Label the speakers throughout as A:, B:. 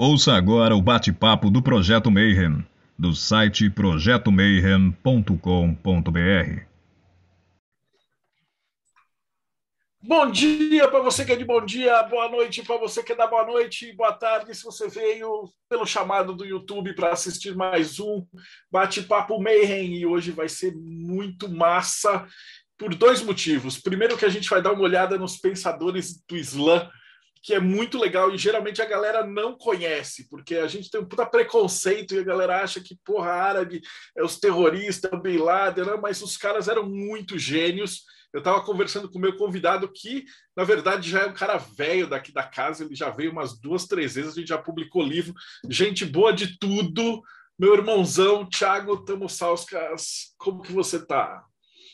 A: Ouça agora o bate-papo do Projeto Mayhem, do site projetomayhem.com.br.
B: Bom dia para você que é de bom dia, boa noite para você que é da boa noite, boa tarde se você veio pelo chamado do YouTube para assistir mais um Bate-Papo Mayhem e hoje vai ser muito massa por dois motivos. Primeiro que a gente vai dar uma olhada nos pensadores do Islã que é muito legal e geralmente a galera não conhece, porque a gente tem um puta preconceito e a galera acha que, porra, árabe é os terroristas, o Bin Laden, né? mas os caras eram muito gênios. Eu estava conversando com o meu convidado, que na verdade já é um cara velho daqui da casa, ele já veio umas duas, três vezes, a gente já publicou livro, gente boa de tudo. Meu irmãozão, Thiago Tamosauskas, como que você tá?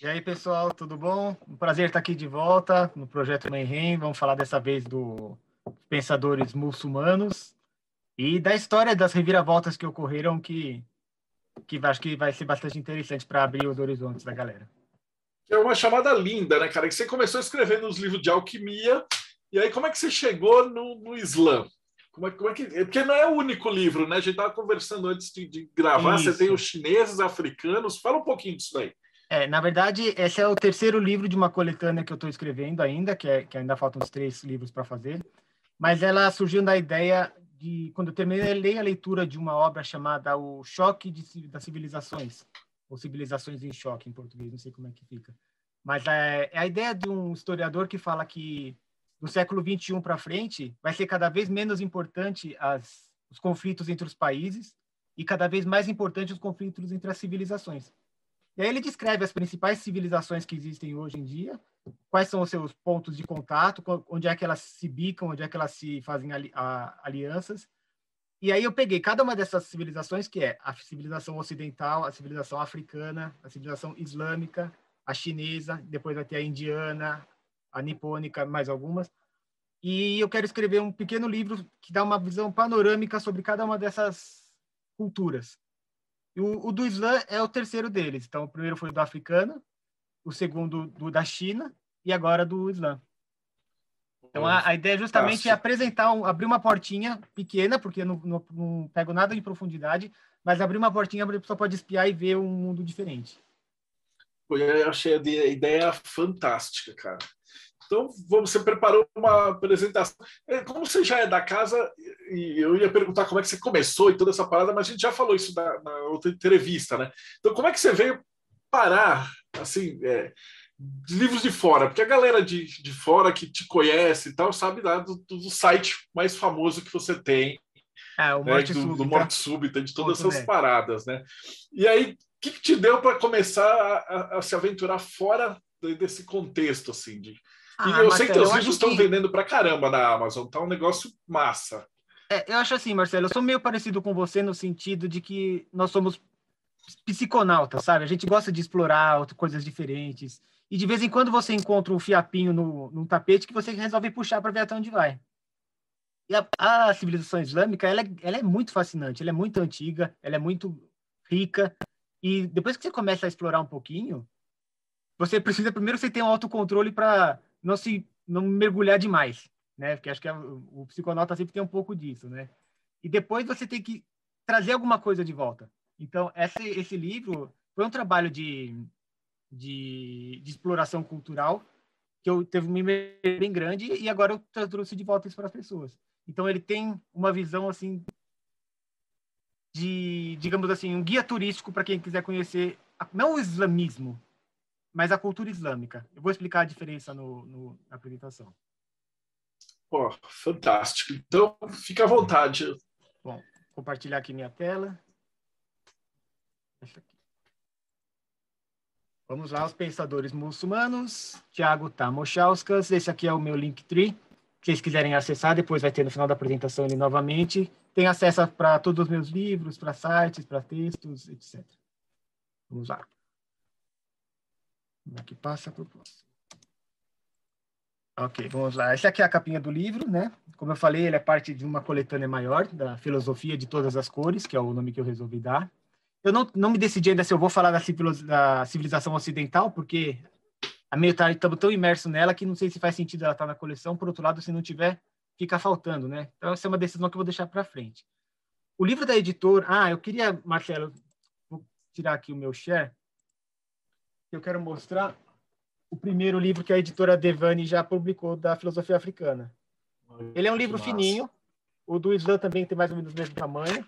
C: E aí, pessoal, tudo bom? Um prazer estar aqui de volta no Projeto Mayhem. Vamos falar dessa vez dos pensadores muçulmanos e da história das reviravoltas que ocorreram, que, que acho que vai ser bastante interessante para abrir os horizontes da galera.
B: É uma chamada linda, né, cara? Que você começou escrevendo os livros de alquimia, e aí como é que você chegou no, no Islã? Como é, como é que. Porque não é o único livro, né? A gente estava conversando antes de, de gravar. Isso. Você tem os chineses, africanos. Fala um pouquinho disso daí.
C: É, na verdade, esse é o terceiro livro de uma coletânea que eu estou escrevendo ainda, que, é, que ainda faltam uns três livros para fazer. Mas ela surgiu da ideia de, quando eu terminei a leitura de uma obra chamada O Choque de, das Civilizações, ou Civilizações em Choque, em português, não sei como é que fica. Mas é, é a ideia de um historiador que fala que do século 21 para frente vai ser cada vez menos importante as, os conflitos entre os países e cada vez mais importante os conflitos entre as civilizações. E aí ele descreve as principais civilizações que existem hoje em dia, quais são os seus pontos de contato, onde é que elas se bicam, onde é que elas se fazem ali, a, alianças. E aí eu peguei cada uma dessas civilizações, que é a civilização ocidental, a civilização africana, a civilização islâmica, a chinesa, depois vai ter a indiana, a nipônica, mais algumas. E eu quero escrever um pequeno livro que dá uma visão panorâmica sobre cada uma dessas culturas. O, o, do Islã é o terceiro deles. Então, o primeiro foi do africano, o segundo do da China e agora do Islã. Então, a, a ideia justamente é apresentar, um, abrir uma portinha pequena, porque eu não, não, não, pego nada de profundidade, mas abrir uma portinha para a pessoa pode espiar e ver um mundo diferente.
B: Eu achei a ideia fantástica, cara. Então, você preparou uma apresentação. É, como você já é da casa, e eu ia perguntar como é que você começou e toda essa parada, mas a gente já falou isso na, na outra entrevista, né? Então, como é que você veio parar, assim, é, livros de fora? Porque a galera de, de fora que te conhece e tal sabe lá do, do site mais famoso que você tem,
C: é, o né, Morte
B: do,
C: Súbita.
B: do Morte Súbita, de todas essas paradas, né? E aí, o que, que te deu para começar a, a, a, se aventurar fora desse contexto, assim, de ah, e eu sei que teus livros estão que... vendendo pra caramba na Amazon, tá um negócio massa.
C: É, eu acho assim, Marcelo, eu sou meio parecido com você no sentido de que nós somos psiconautas, sabe? A gente gosta de explorar coisas diferentes. E de vez em quando você encontra um fiapinho no, no tapete que você resolve puxar para ver até onde vai. E a, a civilização islâmica, ela é, ela é muito fascinante, ela é muito antiga, ela é muito rica. E depois que você começa a explorar um pouquinho, você precisa primeiro você ter um autocontrole para não se não mergulhar demais, né? Porque acho que é, o psiconauta sempre tem um pouco disso, né? E depois você tem que trazer alguma coisa de volta. Então, esse, esse livro foi um trabalho de, de, de exploração cultural que eu teve um bem grande e agora eu trouxe de volta isso para as pessoas. Então, ele tem uma visão, assim, de, digamos assim, um guia turístico para quem quiser conhecer, não o islamismo, mas a cultura islâmica. Eu vou explicar a diferença no, no, na apresentação.
B: Pô, fantástico. Então, fica à vontade.
C: Bom, compartilhar aqui minha tela. Vamos lá, os pensadores muçulmanos. Tiago Tamochauskas. Esse aqui é o meu Linktree. Se vocês quiserem acessar, depois vai ter no final da apresentação ele novamente. Tem acesso para todos os meus livros, para sites, para textos, etc. Vamos lá. Como é que passa para o próximo? Ok, vamos lá. Essa aqui é a capinha do livro, né? Como eu falei, ele é parte de uma coletânea maior da filosofia de todas as cores, que é o nome que eu resolvi dar. Eu não, não me decidi ainda se eu vou falar da, civilização ocidental, porque a meio tarde estamos tão imerso nela que não sei se faz sentido ela estar tá na coleção. Por outro lado, se não tiver, fica faltando, né? Então, essa é uma decisão que eu vou deixar para frente. O livro da editora... Ah, eu queria, Marcelo, vou tirar aqui o meu share. Eu quero mostrar o primeiro livro que a editora Devani já publicou da filosofia africana. Ele é um livro fininho, o do Islã também tem mais ou menos o mesmo tamanho.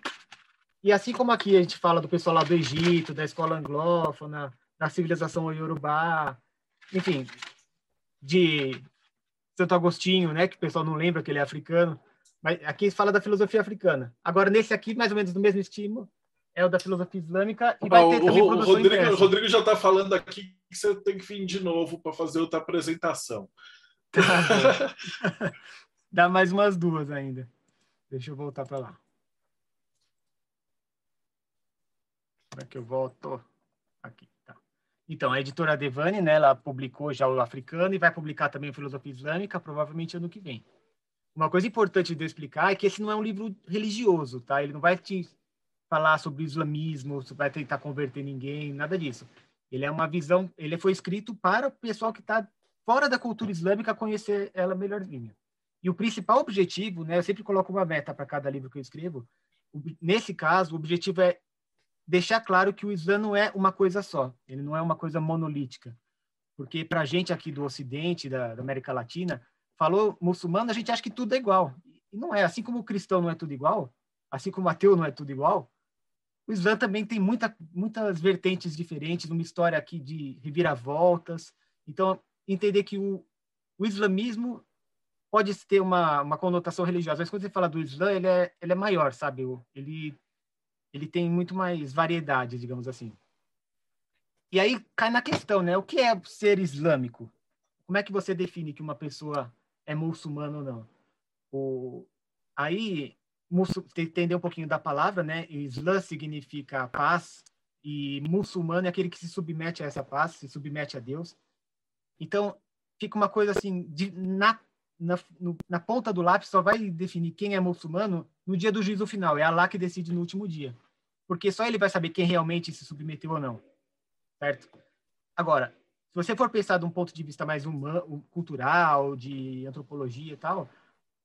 C: E assim como aqui a gente fala do pessoal lá do Egito, da escola anglófona, da civilização iorubá, enfim, de Santo Agostinho, né, que o pessoal não lembra que ele é africano, mas aqui fala da filosofia africana. Agora, nesse aqui, mais ou menos do mesmo estilo, é o da filosofia islâmica e vai ah, ter também o, produção
B: Rodrigo, o Rodrigo já está falando aqui que você tem que vir de novo para fazer outra apresentação.
C: Dá mais umas duas ainda. Deixa eu voltar para lá. Como é que eu volto? Aqui, tá. Então, a editora Devani, né, ela publicou já o africano e vai publicar também a filosofia islâmica, provavelmente ano que vem. Uma coisa importante de eu explicar é que esse não é um livro religioso, tá? Ele não vai te falar sobre islamismo, vai tentar converter ninguém, nada disso. Ele é uma visão, ele foi escrito para o pessoal que está fora da cultura islâmica conhecer ela melhorzinho. E o principal objetivo, né, eu sempre coloco uma meta para cada livro que eu escrevo. Nesse caso, o objetivo é deixar claro que o Islã não é uma coisa só, ele não é uma coisa monolítica. Porque para a gente aqui do Ocidente, da, da, América Latina, falou muçulmano, a gente acha que tudo é igual. E não é. Assim como o cristão não é tudo igual, assim como o ateu não é tudo igual, o Islã também tem muita, muitas vertentes diferentes, uma história aqui de reviravoltas. Então, entender que o, o islamismo pode ter uma, uma conotação religiosa, mas quando você fala do Islã, ele é, ele é maior, sabe? Ele, ele tem muito mais variedade, digamos assim. E aí cai na questão, né? O que é ser islâmico? Como é que você define que uma pessoa é muçulmana ou não? O, aí, entender um pouquinho da palavra, né? Islã significa paz e muçulmano é aquele que se submete a essa paz, se submete a Deus. Então, fica uma coisa assim, de, na na, no, na ponta do lápis só vai definir quem é muçulmano no dia do juízo final. É Allah que decide no último dia. Porque só ele vai saber quem realmente se submeteu ou não. Certo? Agora, se você for pensar de um ponto de vista mais humano, cultural, de antropologia e tal,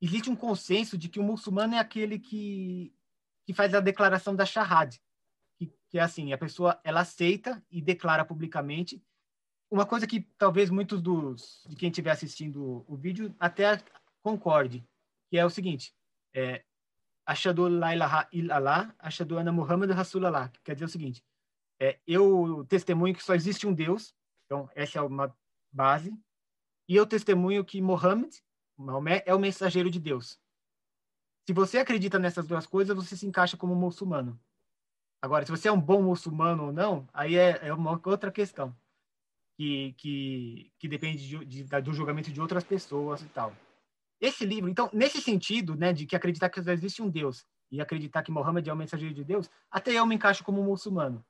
C: existe um consenso de que o muçulmano é aquele que, que faz a declaração da shahad. Que, que é assim, a pessoa ela aceita e declara publicamente uma coisa que talvez muitos dos de quem estiver assistindo o vídeo até concorde, que é o seguinte: é, Ashadu la ilaha illallah, Ashadu anna Muhammad Rasulallah, que quer dizer o seguinte: é, eu testemunho que só existe um Deus, então essa é uma base, e eu testemunho que Muhammad, Maomé, é o mensageiro de Deus. Se você acredita nessas duas coisas, você se encaixa como muçulmano. Agora, se você é um bom muçulmano ou não, aí é, é uma outra questão que, que, que depende de, de, do julgamento de outras pessoas e tal. Esse livro, então, nesse sentido, né, de que acreditar que existe um Deus e acreditar que Mohammed é o mensageiro de Deus, até eu me encaixo como muçulmano.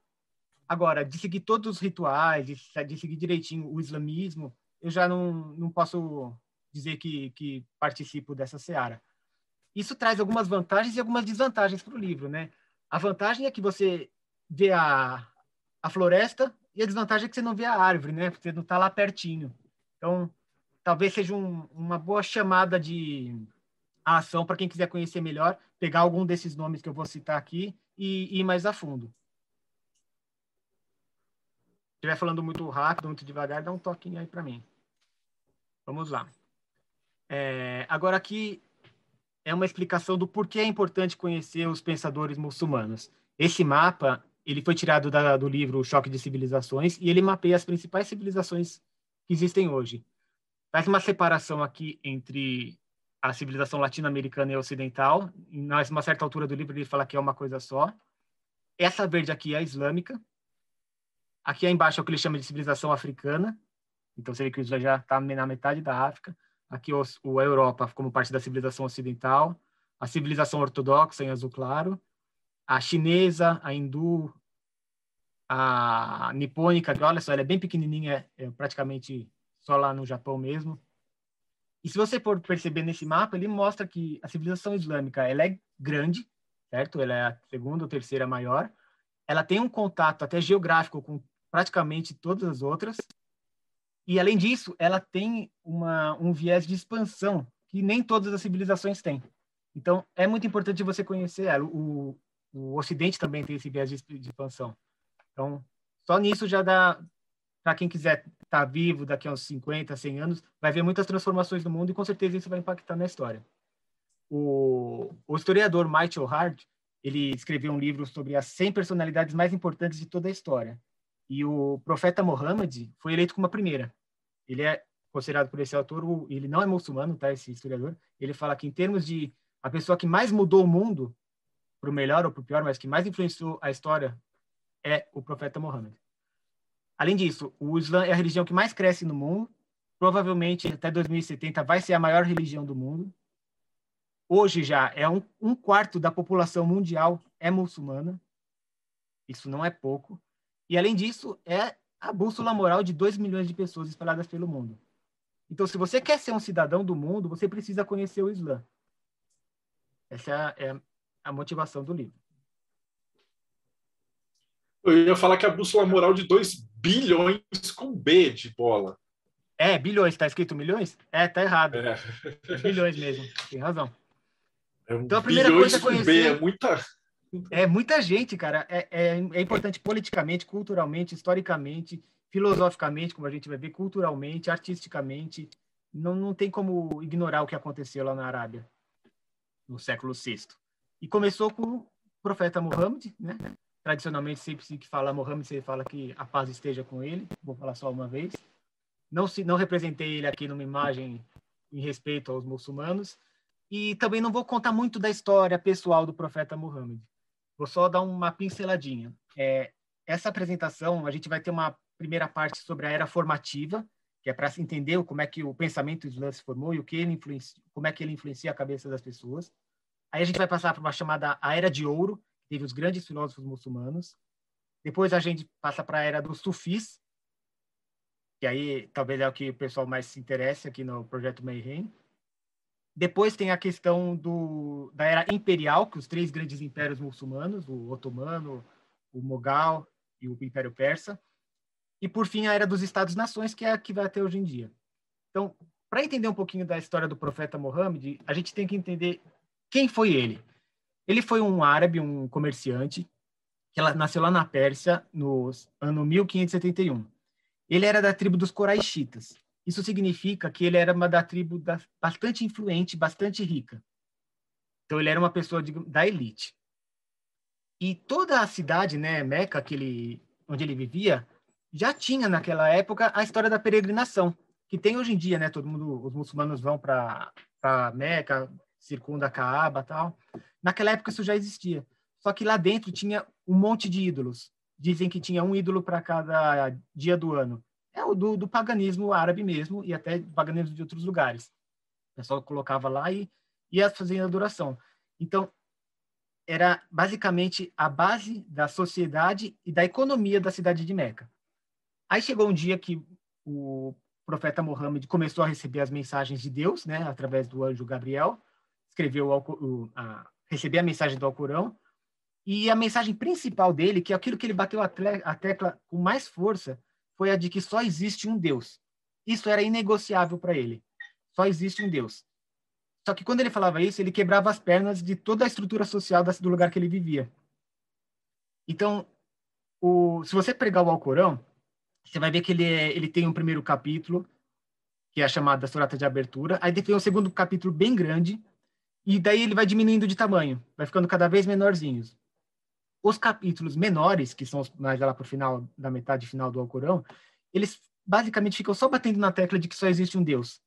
C: Agora, de seguir todos os rituais, de, de seguir direitinho o islamismo, eu já não, não posso dizer que, que participo dessa seara. Isso traz algumas vantagens e algumas desvantagens para o livro, né? A vantagem é que você vê a, a floresta e a desvantagem é que você não vê a árvore, né? Você não está lá pertinho. Então, talvez seja um, uma boa chamada de ação para quem quiser conhecer melhor, pegar algum desses nomes que eu vou citar aqui e, ir mais a fundo. Se estiver falando muito rápido, muito devagar, dá um toquinho aí para mim. Vamos lá. É, agora aqui é uma explicação do porquê é importante conhecer os pensadores muçulmanos. Esse mapa ele foi tirado da, do livro O Choque de Civilizações e ele mapeia as principais civilizações que existem hoje. Faz uma separação aqui entre a civilização latino-americana e ocidental. Em uma certa altura do livro ele fala que é uma coisa só. Essa verde aqui é a islâmica. Aqui embaixo é o que ele chama de civilização africana. Então seria que já está na metade da África. Aqui o, o Europa como parte da civilização ocidental. A civilização ortodoxa em azul claro a chinesa, a hindu, a nipônica, olha só, ela é bem pequenininha, é praticamente só lá no Japão mesmo. E se você for perceber nesse mapa, ele mostra que a civilização islâmica ela é grande, certo? Ela é a segunda ou terceira maior. Ela tem um contato até geográfico com praticamente todas as outras. E além disso, ela tem uma, um viés de expansão que nem todas as civilizações têm. Então, é muito importante você conhecer ela. O, o Ocidente também tem esse viés de, de expansão. Então, só nisso já dá, para quem quiser estar tá vivo daqui a uns 50, 100 anos, vai ver muitas transformações no mundo e com certeza isso vai impactar na história. O, o historiador Michael Hart, ele escreveu um livro sobre as 100 personalidades mais importantes de toda a história. E o profeta Muhammad foi eleito como a primeira. Ele é considerado por esse autor, ele não é muçulmano, tá? Esse historiador. Ele fala que em termos de a pessoa que mais mudou o mundo para o melhor ou para o pior, mas que mais influenciou a história é o profeta Muhammad. Além disso, o Islã é a religião que mais cresce no mundo. Provavelmente até 2070 vai ser a maior religião do mundo. Hoje já é um, um quarto da população mundial é muçulmana. Isso não é pouco. E além disso, é a bússola moral de 2 milhões de pessoas espalhadas pelo mundo. Então, se você quer ser um cidadão do mundo, você precisa conhecer o Islã. Essa é a motivação do livro.
B: Eu ia falar que a bússola moral de 2 bilhões com B de bola.
C: É, bilhões, está escrito milhões? É, tá errado. É. Bilhões mesmo, tem razão.
B: É um então a primeira coisa é conhecer. B, é muita.
C: É muita gente, cara. É, é, é importante politicamente, culturalmente, historicamente, filosoficamente, como a gente vai ver, culturalmente, artisticamente. Não, não tem como ignorar o que aconteceu lá na Arábia no século VI. E começou com o profeta Muhammad, né? Tradicionalmente, sempre se fala Muhammad, você fala que a paz esteja com ele. Vou falar só uma vez. Não, se, não representei ele aqui numa imagem em respeito aos muçulmanos. E também não vou contar muito da história pessoal do profeta Muhammad. Vou só dar uma pinceladinha. É, essa apresentação, a gente vai ter uma primeira parte sobre a era formativa, que é para se entender como é que o pensamento islã se formou e o que ele como é que ele influencia a cabeça das pessoas. Aí a gente vai passar por uma chamada a Era de Ouro, que teve os grandes filósofos muçulmanos. Depois a gente passa para a Era dos Sufis, que aí talvez é o que o pessoal mais se interessa aqui no projeto Mayhem. Depois tem a questão do, da Era Imperial, que os três grandes impérios muçulmanos, o Otomano, o Mogal e o Império Persa e, por fim, a era dos Estados-nações, que é a que vai até hoje em dia. Então, para entender um pouquinho da história do profeta Mohammed, a gente tem que entender quem foi ele. Ele foi um árabe, um comerciante, que nasceu lá na Pérsia no ano 1571. Ele era da tribo dos Coraixitas. Isso significa que ele era uma da tribo da, bastante influente, bastante rica. Então ele era uma pessoa de, da elite. E toda a cidade, né, Meca, onde ele vivia, já tinha naquela época a história da peregrinação, que tem hoje em dia, né? Todo mundo, os muçulmanos vão para Meca, circunda a Kaaba tal. Naquela época isso já existia. Só que lá dentro tinha um monte de ídolos. Dizem que tinha um ídolo para cada dia do ano. É o do, do, paganismo árabe mesmo e até paganismo de outros lugares. O pessoal colocava lá e ia fazendo adoração. Então, era basicamente a base da sociedade e da economia da cidade de Meca. Aí chegou um dia que o profeta Mohammed começou a receber as mensagens de Deus, né, através do anjo Gabriel, escreveu o, a, receber a mensagem do Alcorão, e a mensagem principal dele, que é aquilo que ele bateu a, tecla com mais força, foi a de que só existe um Deus. Isso era inegociável para ele. Só existe um Deus. Só que quando ele falava isso, ele quebrava as pernas de toda a estrutura social do lugar que ele vivia. Então, o, se você pregar o Alcorão, você vai ver que ele, é, ele tem um primeiro capítulo, que é a chamada Surata de Abertura, aí tem um segundo capítulo bem grande, e daí ele vai diminuindo de tamanho, vai ficando cada vez menorzinhos. Os capítulos menores, que são mais lá para o final, da metade final do Alcorão, eles basicamente ficam só batendo na tecla de que só existe um Deus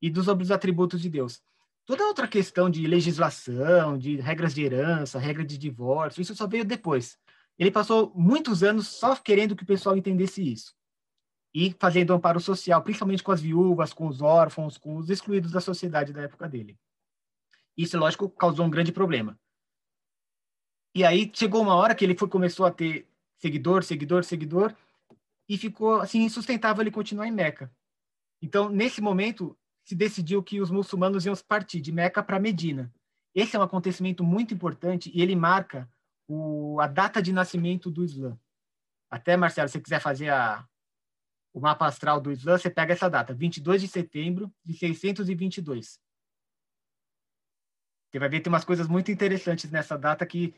C: e dos sobre os atributos de Deus. Toda outra questão de legislação, de regras de herança, regra de divórcio, isso só veio depois. Ele passou muitos anos só querendo que o pessoal entendesse isso e fazendo amparo social, principalmente com as viúvas, com os órfãos, com os excluídos da sociedade da época dele. Isso, lógico, causou um grande problema. E aí chegou uma hora que ele foi, começou a ter seguidor, seguidor, seguidor, e ficou assim insustentável ele continuar em Meca. Então, nesse momento, se decidiu que os muçulmanos iam partir de Meca para Medina. Esse é um acontecimento muito importante e ele marca o, a data de nascimento do Islã. Até, Marcelo, se você quiser fazer a, o mapa astral do Islã, você pega essa data, 22 de setembro de 622. Você vai ver tem umas coisas muito interessantes nessa data que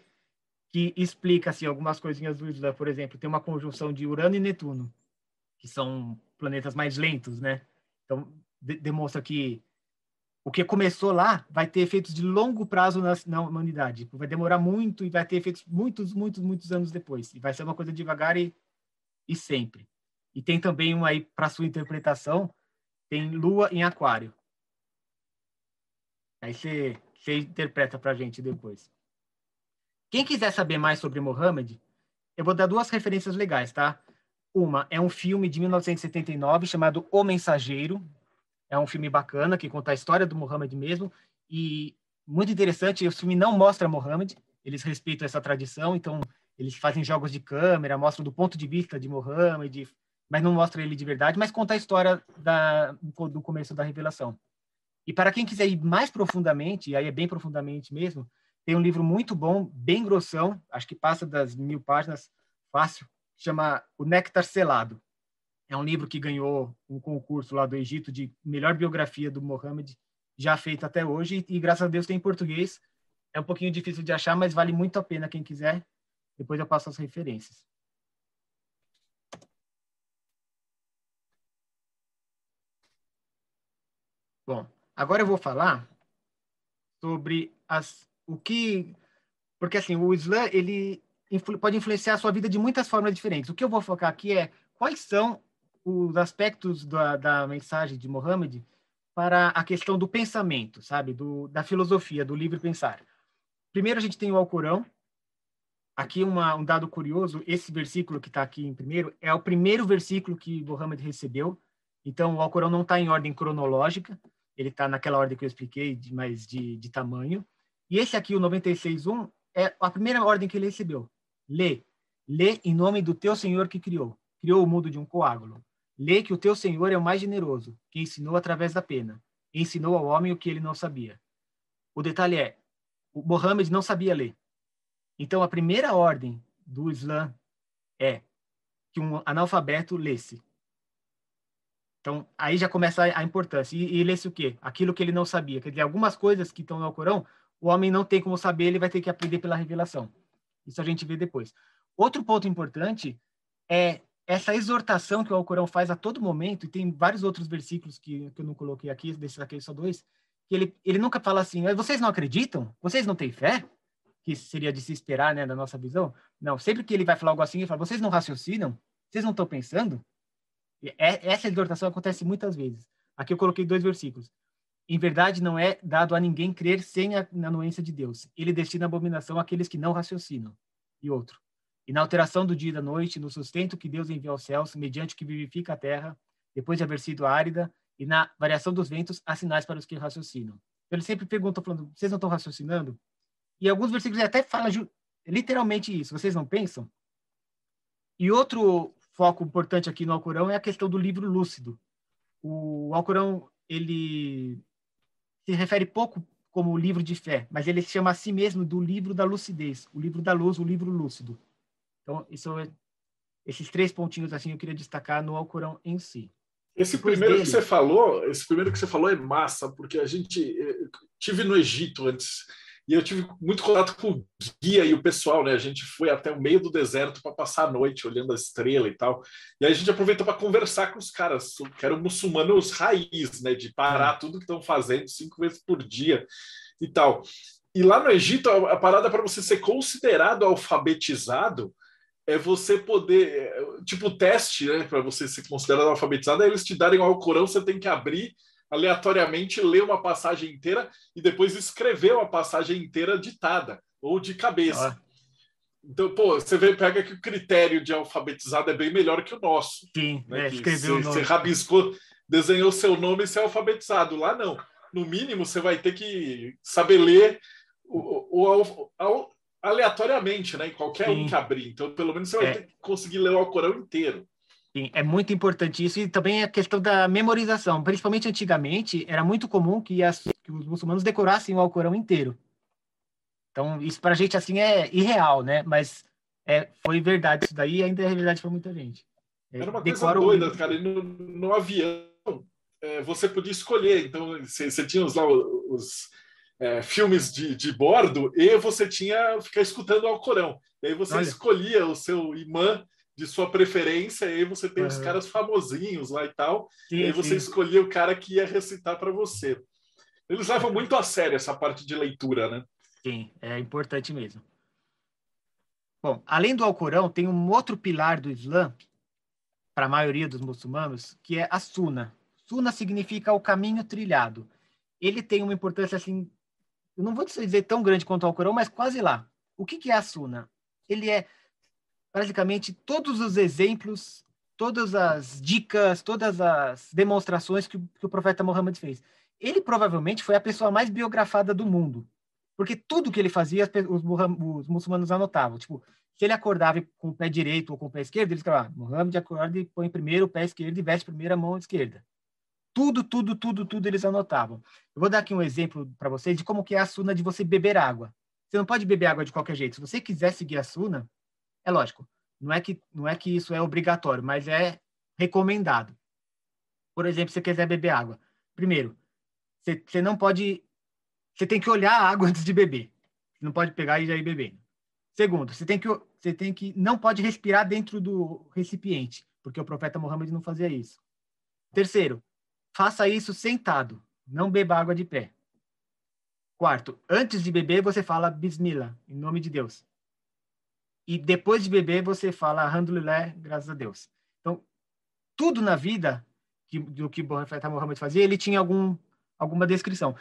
C: que explica assim algumas coisinhas do Islã, por exemplo, tem uma conjunção de Urano e Netuno, que são planetas mais lentos, né? Então de demonstra que o que começou lá vai ter efeitos de longo prazo na, na, humanidade. Vai demorar muito e vai ter efeitos muitos, muitos, muitos anos depois. E vai ser uma coisa devagar e, e sempre. E tem também um aí, para sua interpretação, tem Lua em Aquário. Aí você interpreta para a gente depois. Quem quiser saber mais sobre Mohammed, eu vou dar duas referências legais, tá? Uma é um filme de 1979 chamado O Mensageiro, é um filme bacana que conta a história do Muhammad mesmo e muito interessante. O filme não mostra Muhammad, eles respeitam essa tradição, então eles fazem jogos de câmera, mostram do ponto de vista de Muhammad, mas não mostra ele de verdade, mas conta a história da, do começo da revelação. E para quem quiser ir mais profundamente, aí é bem profundamente mesmo, tem um livro muito bom, bem grossão, acho que passa das mil páginas, fácil, chama O Néctar Selado. É um livro que ganhou um concurso lá do Egito de melhor biografia do Mohammed já feita até hoje e, graças a Deus tem em português. É um pouquinho difícil de achar, mas vale muito a pena quem quiser. Depois eu passo as referências. Bom, agora eu vou falar sobre as, o que, porque assim o Islã ele influ, pode influenciar a sua vida de muitas formas diferentes. O que eu vou focar aqui é quais são os aspectos da, da mensagem de Mohammed para a questão do pensamento, sabe? Do, da filosofia, do livre pensar. Primeiro, a gente tem o Alcorão. Aqui uma, um dado curioso, esse versículo que está aqui em primeiro é o primeiro versículo que Mohammed recebeu. Então, o Alcorão não está em ordem cronológica, ele está naquela ordem que eu expliquei, de, mas de, de tamanho. E esse aqui, o 96.1, é a primeira ordem que ele recebeu. Lê. Lê em nome do teu Senhor que criou. Criou o mundo de um coágulo. Lê que o teu Senhor é o mais generoso, que ensinou através da pena. Ensinou ao homem o que ele não sabia. O detalhe é, o Mohammed não sabia ler. Então, a primeira ordem do Islã é que um analfabeto lesse. Então, aí já começa a, importância. E, e lesse o quê? Aquilo que ele não sabia. Quer dizer, algumas coisas que estão no Alcorão, o homem não tem como saber, ele vai ter que aprender pela revelação. Isso a gente vê depois. Outro ponto importante é essa exortação que o Alcorão faz a todo momento, e tem vários outros versículos que, que eu não coloquei aqui, desses aqui só dois, que ele, ele nunca fala assim, vocês não acreditam? Vocês não têm fé? Que seria de se esperar, né, da nossa visão. Não, sempre que ele vai falar algo assim, ele fala, vocês não raciocinam? Vocês não estão pensando? E é, essa exortação acontece muitas vezes. Aqui eu coloquei dois versículos. Em verdade, não é dado a ninguém crer sem a, anuência de Deus. Ele destina abominação àqueles que não raciocinam. E outro e na alteração do dia e da noite, no sustento que Deus envia aos céus, mediante que vivifica a terra, depois de haver sido árida, e na variação dos ventos, há sinais para os que raciocinam. Ele sempre pergunta, falando, vocês não estão raciocinando? E alguns versículos até fala literalmente isso, vocês não pensam? E outro foco importante aqui no Alcorão é a questão do livro lúcido. O Alcorão, ele se refere pouco como livro de fé, mas ele chama a si mesmo do livro da lucidez, o livro da luz, o livro lúcido. Então, isso, esses três pontinhos assim eu queria destacar no Alcorão em si.
B: Esse Depois primeiro dele... que você falou, esse primeiro que você falou é massa, porque a gente eh, tive no Egito antes e eu tive muito contato com o guia e o pessoal, né? A gente foi até o meio do deserto para passar a noite olhando a estrela e tal. E aí a gente aproveitou para conversar com os caras, que eram muçulmanos raiz, né? De parar tudo que estão fazendo cinco vezes por dia e tal. E lá no Egito, a, a parada para você ser considerado alfabetizado é você poder, é, tipo teste, né, para você ser considerado alfabetizado, é eles te darem o Alcorão, você tem que abrir aleatoriamente, ler uma passagem inteira e depois escrever uma passagem inteira ditada ou de cabeça. Ah. Então, pô, você vê, pega que o critério de alfabetizado é bem melhor que o nosso.
C: Sim,
B: né?
C: é, escreveu
B: você, você rabiscou, desenhou seu nome e você é alfabetizado. Lá não. No mínimo, você vai ter que saber ler o, o, o, aleatoriamente, né? Em qualquer Sim. um que abrir. Então, pelo menos você vai é. ter que conseguir ler o Alcorão inteiro.
C: Sim, é muito importante isso e também a questão da memorização. Principalmente antigamente, era muito comum que, as, que os muçulmanos decorassem o Alcorão inteiro. Então, isso para a gente assim é irreal, né? Mas é, foi verdade isso daí e ainda é verdade para muita gente.
B: É, era uma coisa doida, o... cara. No, no avião, é, você podia escolher. Então, você, tinha os, lá os é, filmes de, de bordo e você tinha ficar escutando o Alcorão. E aí você Olha. escolhia o seu imã de sua preferência, e aí você tem uhum. os caras famosinhos lá e tal, sim, e aí você sim. escolhia o cara que ia recitar para você. Eles levam muito a sério essa parte de leitura, né?
C: Sim, é importante mesmo. Bom, além do Alcorão, tem um outro pilar do Islã, para a maioria dos muçulmanos, que é a Sunna. Sunna significa o caminho trilhado. Ele tem uma importância assim, eu não vou dizer tão grande quanto o Alcorão, mas quase lá. O que, que é a Sunna? Ele é basicamente todos os exemplos, todas as dicas, todas as demonstrações que, que o profeta Muhammad fez. Ele provavelmente foi a pessoa mais biografada do mundo, porque tudo que ele fazia, os, os muçulmanos anotavam. Tipo, se ele acordava com o pé direito ou com o pé esquerdo, ele escrevia, ah, Muhammad acorda e põe primeiro o pé esquerdo e veste primeiro a mão esquerda. Tudo, tudo, tudo, tudo eles anotavam. Eu vou dar aqui um exemplo para vocês de como que é a suna de você beber água. Você não pode beber água de qualquer jeito. Se você quiser seguir a suna, é lógico, não é que não é que isso é obrigatório, mas é recomendado. Por exemplo, se você quiser beber água, primeiro, você, você não pode, você tem que olhar a água antes de beber. Você não pode pegar e já ir bebendo. Segundo, você tem que você tem que não pode respirar dentro do recipiente, porque o profeta Muhammad não fazia isso. Terceiro, faça isso sentado, não beba água de pé. Quarto, antes de beber você fala Bismillah, em nome de Deus e depois de beber você fala Alhamdulillah, graças a Deus. Então, tudo na vida que, do que Muhammad fazia, ele tinha algum, alguma descrição.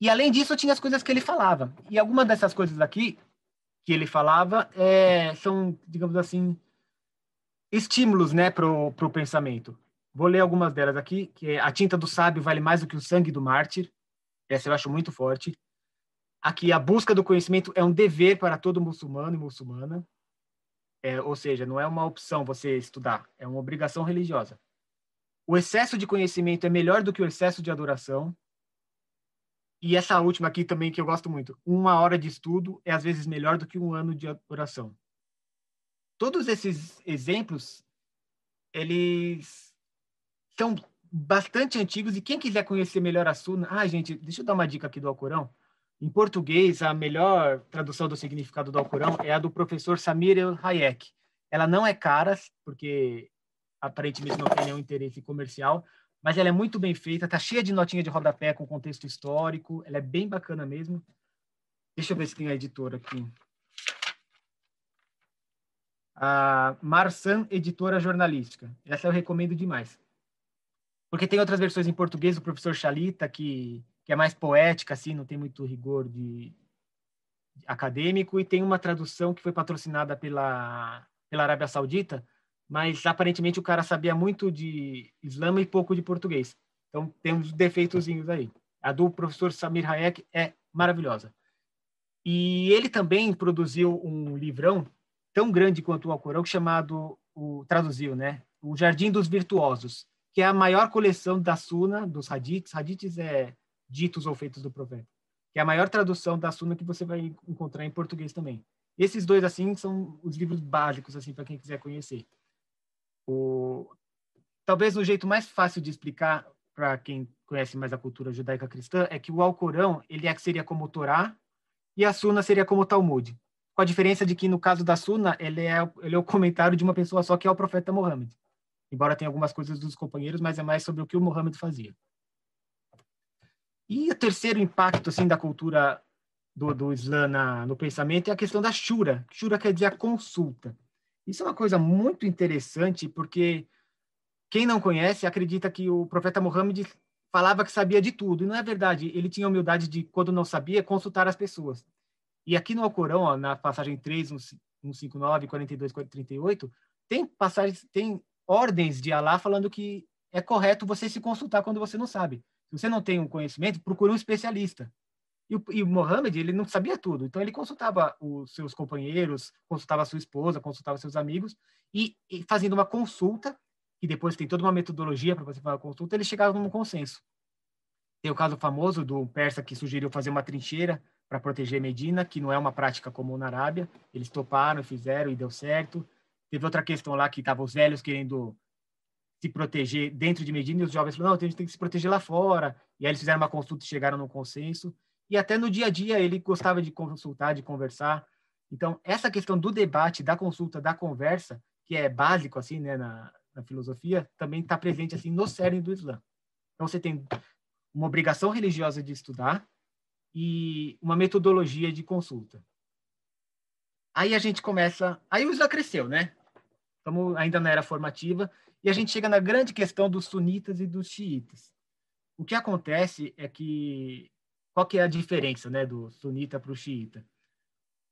C: E além disso, tinha as coisas que ele falava. E algumas dessas coisas aqui que ele falava é, são, digamos assim, estímulos né, para o pensamento. Vou ler algumas delas aqui, que é a tinta do sábio vale mais do que o sangue do mártir. Essa eu acho muito forte. Aqui, a busca do conhecimento é um dever para todo muçulmano e muçulmana. É, ou seja, não é uma opção você estudar, é uma obrigação religiosa. O excesso de conhecimento é melhor do que o excesso de adoração. E essa última aqui também que eu gosto muito. Uma hora de estudo é às vezes melhor do que um ano de adoração. Todos esses exemplos, eles são bastante antigos e quem quiser conhecer melhor a Sunna, ah, gente, deixa eu dar uma dica aqui do Alcorão. Em português, a melhor tradução do significado do Alcorão é a do professor Samir El Hayek. Ela não é cara, porque aparentemente não tem nenhum interesse comercial, mas ela é muito bem feita, tá cheia de notinha de rodapé com contexto histórico, ela é bem bacana mesmo. Deixa eu ver se tem a editora aqui. A Marsan Editora Jornalística. Essa eu recomendo demais. Porque tem outras versões em português do professor Chalita, que é mais poética, assim, não tem muito rigor de, de acadêmico, e tem uma tradução que foi patrocinada pela, pela Arábia Saudita, mas aparentemente o cara sabia muito de islã e pouco de português. Então tem uns defeitozinhos aí. A do professor Samir Hayek é maravilhosa. E ele também produziu um livrão tão grande quanto o Alcorão, chamado, o, traduziu, né? O Jardim dos Virtuosos, que é a maior coleção da Suna, dos hadiths. Hadiths é ditos ou feitos do profeta, que é a maior tradução da Sunna que você vai encontrar em português também. Esses dois assim são os livros básicos assim para quem quiser conhecer. O talvez o jeito mais fácil de explicar para quem conhece mais a cultura judaica cristã é que o Alcorão ele é, seria como o Torá e a Sunna seria como o Talmud. Com a diferença de que no caso da Sunna ele é ele é o comentário de uma pessoa só que é o profeta Muhammad. Embora tenha algumas coisas dos companheiros, mas é mais sobre o que o Muhammad fazia. E o terceiro impacto assim da cultura do, do Islã na, no pensamento é a questão da shura. Shura quer dizer a consulta. Isso é uma coisa muito interessante porque quem não conhece acredita que o profeta Muhammad falava que sabia de tudo. E não é verdade. Ele tinha humildade de, quando não sabia, consultar as pessoas. E aqui no Alcorão, ó, na passagem 3, 159, 42, 38, tem passagens, tem ordens de Alá falando que é correto você se consultar quando você não sabe. Se você não tem um conhecimento, procure um especialista. E o, e o Mohammed, ele não sabia tudo. Então, ele consultava os seus companheiros, consultava a sua esposa, consultava seus amigos, e, e fazendo uma consulta, e depois tem toda uma metodologia para você fazer a consulta, ele chegava num consenso. Tem o caso famoso do persa que sugeriu fazer uma trincheira para proteger Medina, que não é uma prática comum na Arábia. Eles toparam, fizeram e deu certo. Teve outra questão lá que estavam os velhos querendo se proteger dentro de Medina, e os jovens falaram, não, a gente tem que se proteger lá fora. E aí eles fizeram uma consulta e chegaram no consenso. e até no dia a dia ele gostava de consultar, de conversar. Então, essa questão do debate, da consulta, da conversa, que é básico assim, né, na, na filosofia, também está presente assim no cerne do Islã. Então, você tem uma obrigação religiosa de estudar e uma metodologia de consulta. Aí a gente começa, aí o Islã cresceu, né? Então, ainda não era formativa e a gente chega na grande questão dos sunitas e dos xiitas. O que acontece é que qual que é a diferença, né, do sunita para o xiita?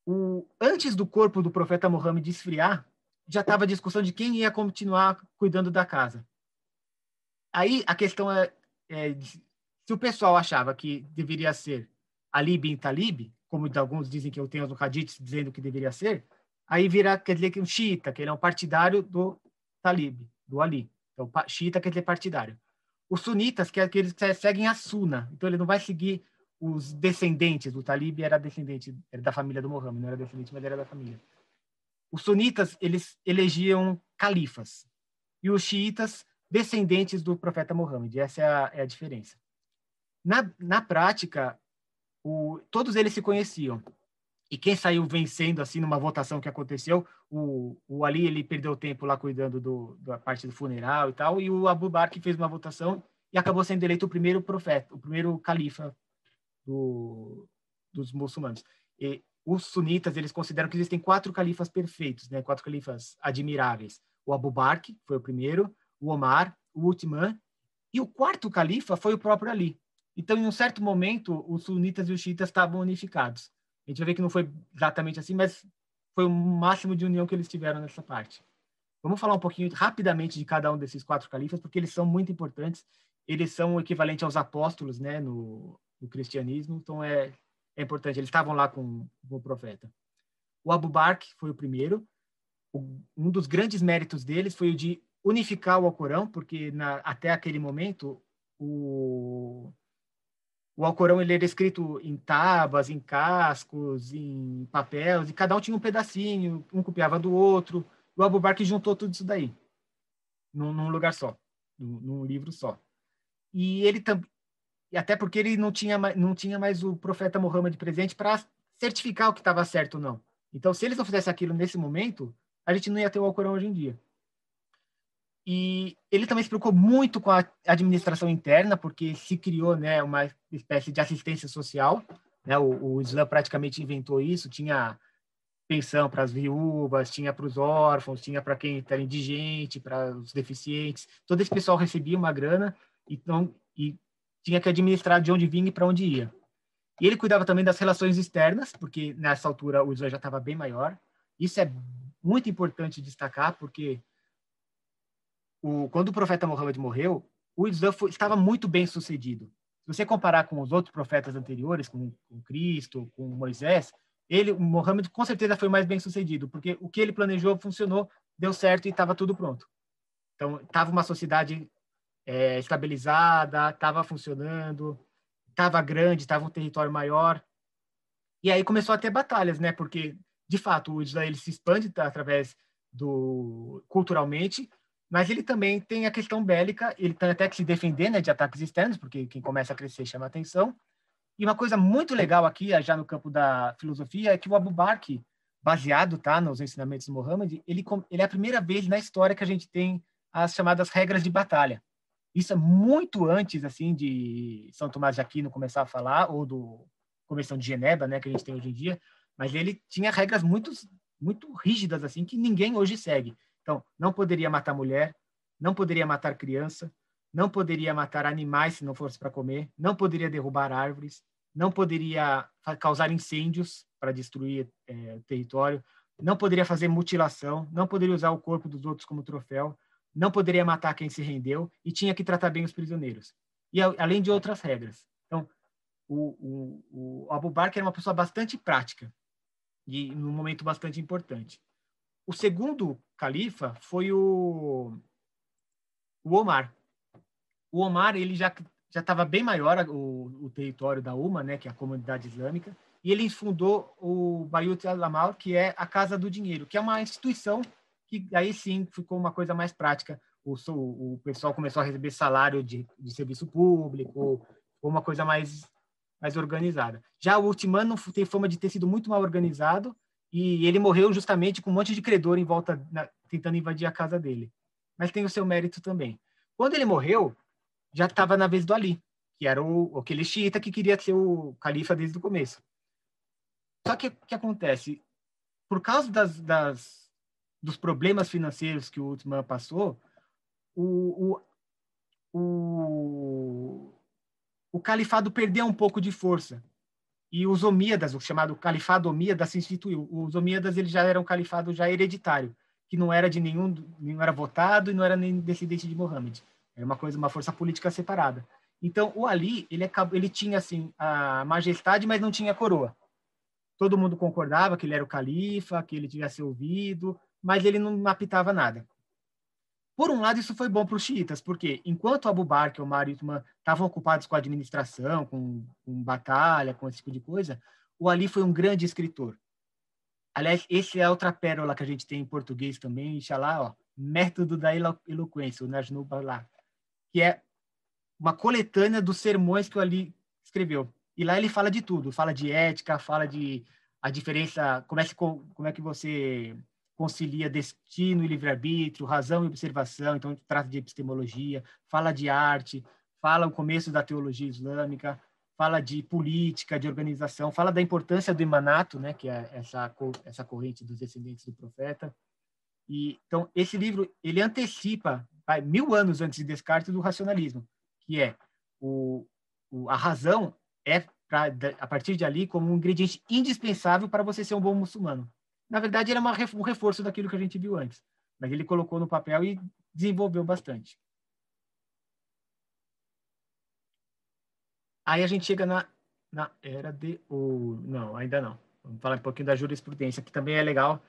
C: O, antes do corpo do profeta Muhammad esfriar, já estava a discussão de quem ia continuar cuidando da casa. Aí a questão é, é se o pessoal achava que deveria ser Ali bin Talib, como alguns dizem que eu tenho no Hadith dizendo que deveria ser, aí vira, quer dizer, que um xiita, que ele é um partidário do Talib, do Ali. Então, xiita quer dizer partidário. Os sunitas, que é aqueles que seguem a Suna. Então, ele não vai seguir os descendentes. O Talib era descendente era da família do Mohammed, não era descendente, mas era da família. Os sunitas, eles elegiam califas. E os xiitas, descendentes do profeta Mohammed. Essa é a, é a diferença. Na, na prática, o, todos eles se conheciam. E quem saiu vencendo assim numa votação que aconteceu, o, o Ali ele perdeu tempo lá cuidando do, da parte do funeral e tal, e o Abu Bakr fez uma votação e acabou sendo eleito o primeiro profeta, o primeiro califa do, dos muçulmanos. E os sunitas eles consideram que existem quatro califas perfeitos, né? Quatro califas admiráveis. O Abu Bakr foi o primeiro, o Omar, o Uthman e o quarto califa foi o próprio Ali. Então, em um certo momento, os sunitas e os xiitas estavam unificados. A gente vai ver que não foi exatamente assim, mas foi o máximo de união que eles tiveram nessa parte. Vamos falar um pouquinho rapidamente de cada um desses quatro califas, porque eles são muito importantes. Eles são o equivalente aos apóstolos, né, no, no cristianismo. Então é, é importante. Eles estavam lá com, com o profeta. O Abu Bakr foi o primeiro. O, um dos grandes méritos deles foi o de unificar o Alcorão, porque na, até aquele momento o, o Alcorão ele era escrito em tábuas, em cascos, em papéis, e cada um tinha um pedacinho, um copiava do outro. O Bakr juntou tudo isso daí num, num lugar só, num, num, livro só. E ele também, até porque ele não tinha, não tinha mais o profeta Muhammad presente para certificar o que estava certo ou não. Então, se eles não fizessem aquilo nesse momento, a gente não ia ter o Alcorão hoje em dia. E ele também se preocupou muito com a administração interna, porque se criou né, uma espécie de assistência social. Né? O, o Islã praticamente inventou isso, tinha pensão para as viúvas, tinha para os órfãos, tinha para quem era indigente, para os deficientes. Todo esse pessoal recebia uma grana então, e tinha que administrar de onde vinha e para onde ia. E ele cuidava também das relações externas, porque nessa altura o Islã já estava bem maior. Isso é muito importante destacar, porque o, quando o profeta Muhammad morreu, o Islã foi, estava muito bem sucedido. Se você comparar com os outros profetas anteriores, com, com Cristo, com Moisés, ele, Muhammad com certeza foi mais bem sucedido, porque o que ele planejou funcionou, deu certo e estava tudo pronto. Então, estava uma sociedade é, estabilizada, estava funcionando, estava grande, estava um território maior. E aí começou a ter batalhas, né? Porque, de fato, o Islã ele se expande através do culturalmente, mas ele também tem a questão bélica, ele tem até que se defender né, de ataques externos, porque quem começa a crescer chama atenção. E uma coisa muito legal aqui, já no campo da filosofia, é que o Abu Bakr, baseado tá, nos ensinamentos do Muhammad, ele, ele é a primeira vez na história que a gente tem as chamadas regras de batalha. Isso é muito antes assim de São Tomás de Aquino começar a falar, ou do Convenção de Genebra, né, que a gente tem hoje em dia, mas ele tinha regras muito, muito rígidas assim que ninguém hoje segue. Então, não poderia matar mulher, não poderia matar criança, não poderia matar animais se não fosse para comer, não poderia derrubar árvores, não poderia causar incêndios para destruir é, o território, não poderia fazer mutilação, não poderia usar o corpo dos outros como troféu, não poderia matar quem se rendeu e tinha que tratar bem os prisioneiros. E além de outras regras. Então, o, o, o Abu Bakr era uma pessoa bastante prática e num momento bastante importante. O segundo califa foi o, o Omar. O Omar ele já já estava bem maior o, o, território da UMA, né, que é a comunidade islâmica, e ele fundou o Bayut al-Amal, que é a Casa do Dinheiro, que é uma instituição que aí sim ficou uma coisa mais prática. O, o pessoal começou a receber salário de, de serviço público, uma coisa mais mais organizada. Já o Ultimano tem fama de ter sido muito mal organizado e ele morreu justamente com um monte de credor em volta, na, tentando invadir a casa dele. Mas tem o seu mérito também. Quando ele morreu, já estava na vez do Ali, que era o, aquele xiita que queria ser o califa desde o começo. Só que o que acontece? Por causa das, das, dos problemas financeiros que o Uthman passou, o, o, o, o califado perdeu um pouco de força. E os Omíadas, o chamado califado Omíadas, se instituiu. Os Omíadas eles já eram um califado já hereditário, que não era de nenhum, não era votado e não era nem descendente de Mohammed. Era uma coisa, uma força política separada. Então, o Ali, ele, ele tinha assim a majestade, mas não tinha coroa. Todo mundo concordava que ele era o califa, que ele ser ouvido, mas ele não apitava nada. Por um lado, isso foi bom para os xiitas, porque enquanto Abu Bakr, Omar e Uthman estavam ocupados com a administração, com, com, batalha, com esse tipo de coisa, o Ali foi um grande escritor. Aliás, esse é outra pérola que a gente tem em português também, Inshallah, ó, Método da Eloquência, o Najnu Balá, que é uma coletânea dos sermões que o Ali escreveu. E lá ele fala de tudo, fala de ética, fala de a diferença, como é que, como é que você concilia destino e livre-arbítrio, razão e observação, então trata de epistemologia, fala de arte, fala o começo da teologia islâmica, fala de política, de organização, fala da importância do emanato, né, que é essa essa corrente dos descendentes do profeta. E então esse livro ele antecipa vai, mil anos antes de Descartes do racionalismo, que é o, o a razão é pra, a partir de ali como um ingrediente indispensável para você ser um bom muçulmano na verdade, era uma, um reforço daquilo que a gente viu antes. Mas ele colocou no papel e desenvolveu bastante. Aí a gente chega na, na era de ouro. Não, ainda não. Vamos falar um pouquinho da jurisprudência, que também é legal.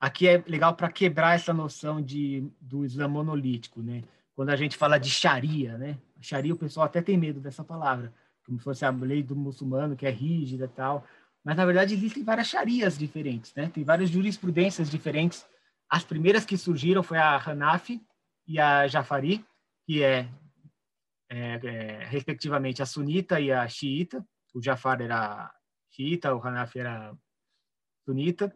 C: Aqui é legal para quebrar essa noção de, do Islã monolítico, né? Quando a gente fala de Sharia, né? Sharia, o pessoal até tem medo dessa palavra, como se fosse a lei do muçulmano, que é rígida e tal. Mas, na verdade, existem várias sharias diferentes, né? Tem várias jurisprudências diferentes. As primeiras que surgiram foi a Hanafi e a Jafari, que é, é, é respectivamente, a sunita e a xiita. O Jafar era xiita, o Hanafi era sunita.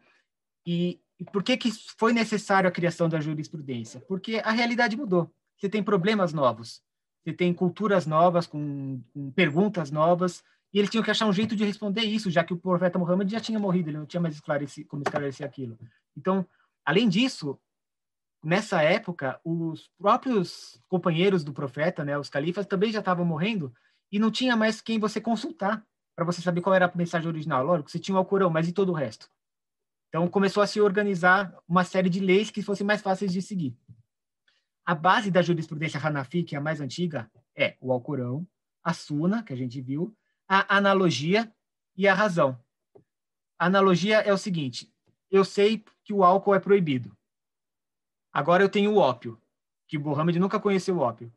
C: E, por que, que foi necessário a criação da jurisprudência? Porque a realidade mudou. Você tem problemas novos, você tem culturas novas, com, com perguntas novas, e eles tinham que achar um jeito de responder isso, já que o profeta Muhammad já tinha morrido, ele não tinha mais como esclarecer aquilo. Então, além disso, nessa época, os próprios companheiros do profeta, né, os califas, também já estavam morrendo e não tinha mais quem você consultar para você saber qual era a mensagem original. Lógico, você tinha o Alcorão, mas e todo o resto? Então, começou a se organizar uma série de leis que fossem mais fáceis de seguir. A base da jurisprudência Hanafi, que é a mais antiga, é o Alcorão, a Suna, que a gente viu, a analogia e a razão. A analogia é o seguinte: eu sei que o álcool é proibido. Agora eu tenho o ópio, que Mohammed nunca conheceu o ópio.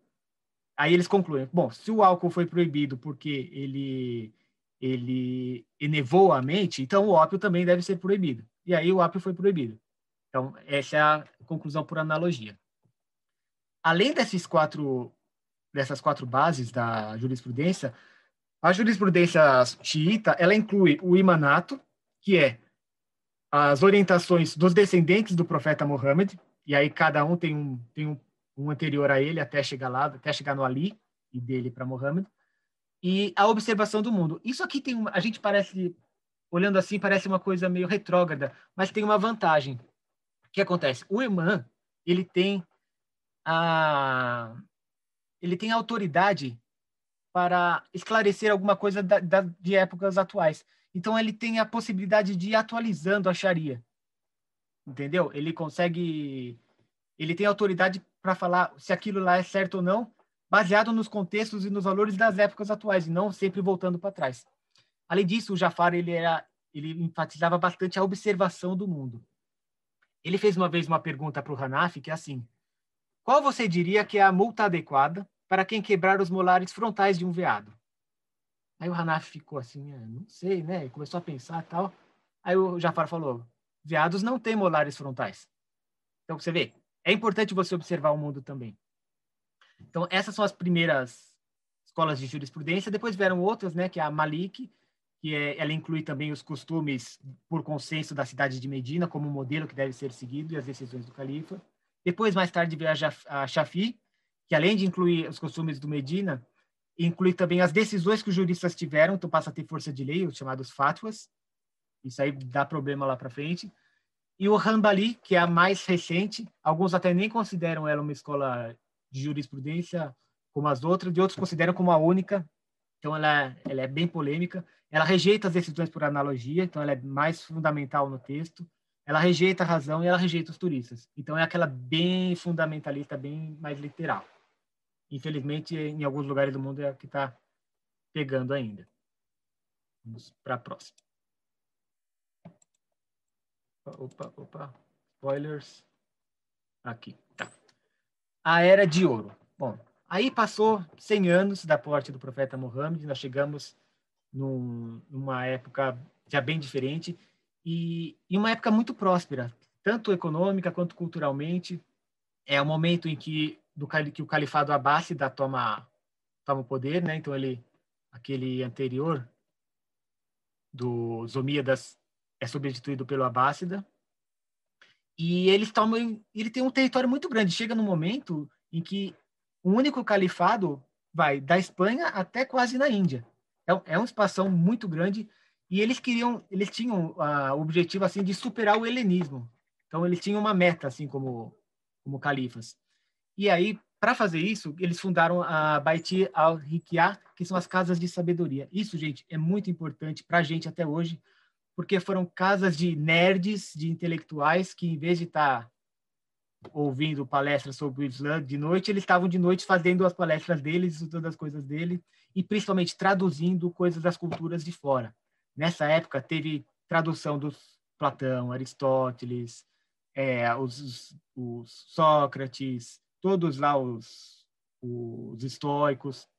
C: Aí eles concluem: bom, se o álcool foi proibido porque ele ele enevou a mente, então o ópio também deve ser proibido. E aí o ópio foi proibido. Então essa é a conclusão por analogia. Além desses quatro dessas quatro bases da jurisprudência, a jurisprudência xiita, ela inclui o imanato, que é as orientações dos descendentes do profeta Muhammad, e aí cada um tem um, tem um, um anterior a ele até chegar lá, até chegar no Ali e dele para Muhammad, e a observação do mundo. Isso aqui tem uma, a gente parece olhando assim parece uma coisa meio retrógrada, mas tem uma vantagem. O que acontece? O imã, ele tem a ele tem a autoridade para esclarecer alguma coisa da, da, de épocas atuais. Então ele tem a possibilidade de ir atualizando a Sharia. Entendeu? Ele consegue ele tem autoridade para falar se aquilo lá é certo ou não, baseado nos contextos e nos valores das épocas atuais, e não sempre voltando para trás. Além disso, o Jafar ele era ele enfatizava bastante a observação do mundo. Ele fez uma vez uma pergunta para o Hanafi que é assim: qual você diria que é a multa adequada para quem quebrar os molares frontais de um veado. Aí o Hanaf ficou assim, ah, não sei, né? começou a pensar tal. Aí o Jafar falou: veados não têm molares frontais. Então você vê, é importante você observar o mundo também. Então essas são as primeiras escolas de jurisprudência. Depois vieram outras, né, que é a Malik, que é, ela inclui também os costumes por consenso da cidade de Medina como modelo que deve ser seguido e as decisões do califa. Depois, mais tarde, veio a Shafi, que além de incluir os costumes do Medina, inclui também as decisões que os juristas tiveram, então passa a ter força de lei, os chamados fatwas. Isso aí dá problema lá para frente. E o Hanbali, que é a mais recente, alguns até nem consideram ela uma escola de jurisprudência como as outras, e outros consideram como a única. Então ela, ela é bem polêmica. Ela rejeita as decisões por analogia, então ela é mais fundamental no texto. Ela rejeita a razão e ela rejeita os turistas. Então é aquela bem fundamentalista, bem mais literal. Infelizmente, em alguns lugares do mundo é a que está pegando ainda. Vamos para a próxima. Opa, opa, spoilers. Aqui, tá. A Era de Ouro. Bom, aí passou 100 anos da morte do profeta Muhammad, nós chegamos num, numa época já bem diferente e, e uma época muito próspera, tanto econômica quanto culturalmente. É o momento em que do que o califado abássida toma toma o poder, né? Então ele aquele anterior dos Omíadas é substituído pelo abássida e eles tomam ele tem um território muito grande. Chega no momento em que o único califado vai da Espanha até quase na Índia. É, é um espação muito grande e eles queriam eles tinham uh, o objetivo assim de superar o helenismo. Então eles tinham uma meta assim como como califas. E aí, para fazer isso, eles fundaram a Baiti al-Hikya, que são as casas de sabedoria. Isso, gente, é muito importante para a gente até hoje, porque foram casas de nerds, de intelectuais, que em vez de estar tá ouvindo palestras sobre o Islã de noite, eles estavam de noite fazendo as palestras deles, estudando as coisas dele, e principalmente traduzindo coisas das culturas de fora. Nessa época, teve tradução dos Platão, Aristóteles, é, os, os Sócrates, todos lá os, os estoicos.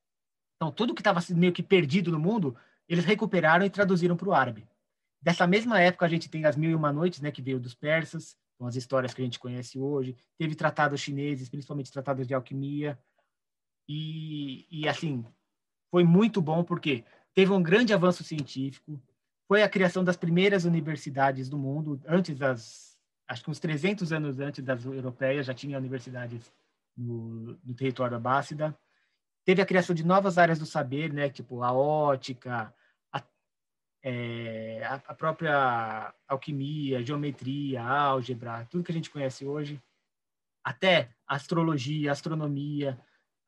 C: Então, tudo que estava meio que perdido no mundo, eles recuperaram e traduziram para o árabe. Dessa mesma época, a gente tem as Mil e Uma Noites, né, que veio dos persas, com as histórias que a gente conhece hoje. Teve tratados chineses, principalmente tratados de alquimia. E, e assim, foi muito bom porque teve um grande avanço científico, foi a criação das primeiras universidades do mundo, antes das, acho que uns 300 anos antes das europeias, já tinha universidades no, no território abássida. Teve a criação de novas áreas do saber, né, tipo a ótica, a, é, a própria alquimia, geometria, álgebra, tudo que a gente conhece hoje, até astrologia, astronomia.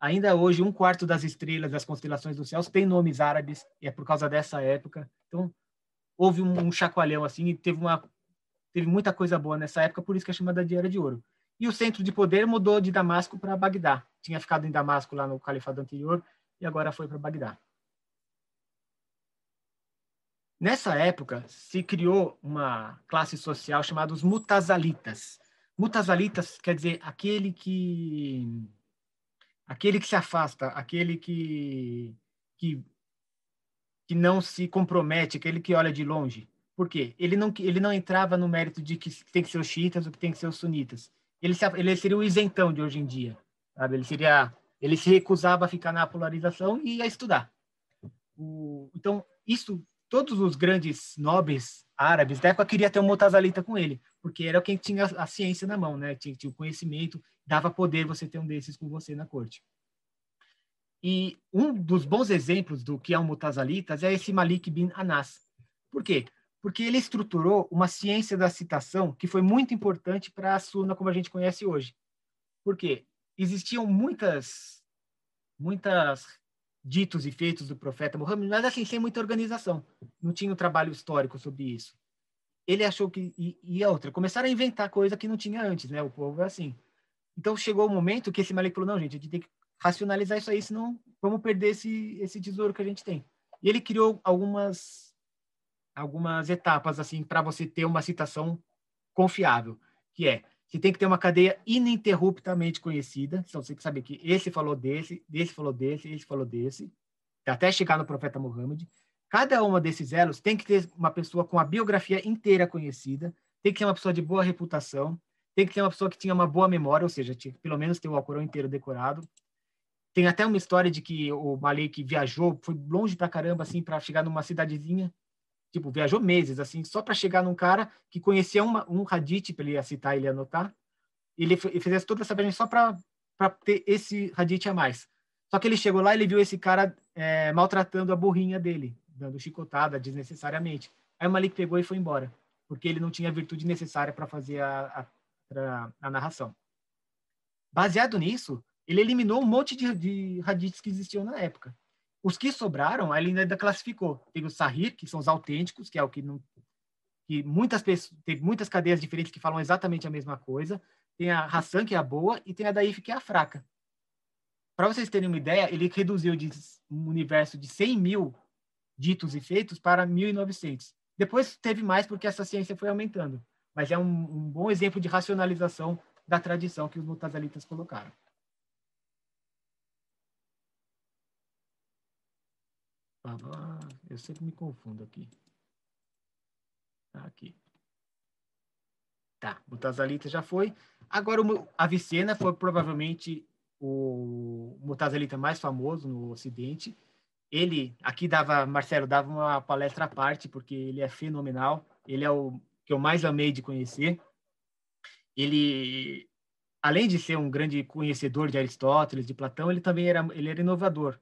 C: Ainda hoje, um quarto das estrelas das constelações dos céus tem nomes árabes, e é por causa dessa época. Então, houve um, um chacoalhão assim, e teve, uma, teve muita coisa boa nessa época, por isso que é chamada de Era de Ouro e o centro de poder mudou de Damasco para Bagdá. Tinha ficado em Damasco lá no califado anterior e agora foi para Bagdá. Nessa época se criou uma classe social chamada os mutazalitas. Mutazalitas quer dizer aquele que aquele que se afasta, aquele que que que não se compromete, aquele que olha de longe. Por quê? Ele não ele não entrava no mérito de que tem que ser os xiitas ou que tem que ser os sunitas ele, se, ele seria o isentão de hoje em dia, sabe? Ele seria, ele se recusava a ficar na polarização e a estudar. O, então, isso, todos os grandes nobres árabes da época queriam ter um mutazalita com ele, porque era quem tinha a ciência na mão, né? Tinha, tinha o conhecimento, dava poder você ter um desses com você na corte. E um dos bons exemplos do que é um mutazalitas é esse Malik bin Anas. Por quê? Porque ele estruturou uma ciência da citação que foi muito importante para a Sunna como a gente conhece hoje. Porque existiam muitas muitas ditos e feitos do profeta Muhammad, mas assim, sem muita organização. Não tinha um trabalho histórico sobre isso. Ele achou que e, e outra, começaram a inventar coisa que não tinha antes, né? O povo é assim. Então chegou o momento que esse Malik falou: "Não, gente, a gente tem que racionalizar isso aí, senão vamos perder esse esse tesouro que a gente tem". E ele criou algumas algumas etapas assim para você ter uma citação confiável, que é você tem que ter uma cadeia ininterruptamente conhecida, então você tem que saber que esse falou desse, desse falou desse, esse falou desse, até chegar no profeta Muhammad. Cada uma desses elos tem que ter uma pessoa com a biografia inteira conhecida, tem que ser uma pessoa de boa reputação, tem que ser uma pessoa que tinha uma boa memória, ou seja, tinha pelo menos ter o Alcorão inteiro decorado, tem até uma história de que o Malik viajou, foi longe pra caramba, assim, para chegar numa cidadezinha. Tipo, viajou meses, assim, só para chegar num cara que conhecia uma, um hadith, para ele citar e ele anotar. Ele, ele fez toda essa viagem só para ter esse hadith a mais. Só que ele chegou lá e ele viu esse cara é, maltratando a burrinha dele, dando chicotada desnecessariamente. Aí o Malik pegou e foi embora, porque ele não tinha a virtude necessária para fazer a, a, a narração. Baseado nisso, ele eliminou um monte de, de que existiam na época. Os que sobraram, ele ainda classificou. Tem os sahih, que são os autênticos, que é o que não que muitas pessoas, tem muitas cadeias diferentes que falam exatamente a mesma coisa. Tem a Hassan, que é a boa, e tem a Daif, que é a fraca. Para vocês terem uma ideia, ele reduziu de um universo de 100 mil ditos e feitos para 1.900. Depois teve mais porque essa ciência foi aumentando. Mas é um, um bom exemplo de racionalização da tradição que os mutazalitas colocaram. Eu sempre me confundo aqui. Tá aqui. Tá, o Mutazalita já foi. Agora, o Avicena foi provavelmente o Mutazalita mais famoso no Ocidente. Ele, aqui dava, Marcelo, dava uma palestra à parte, porque ele é fenomenal. Ele é o que eu mais amei de conhecer. Ele, além de ser um grande conhecedor de Aristóteles, de Platão, ele também era, ele era inovador.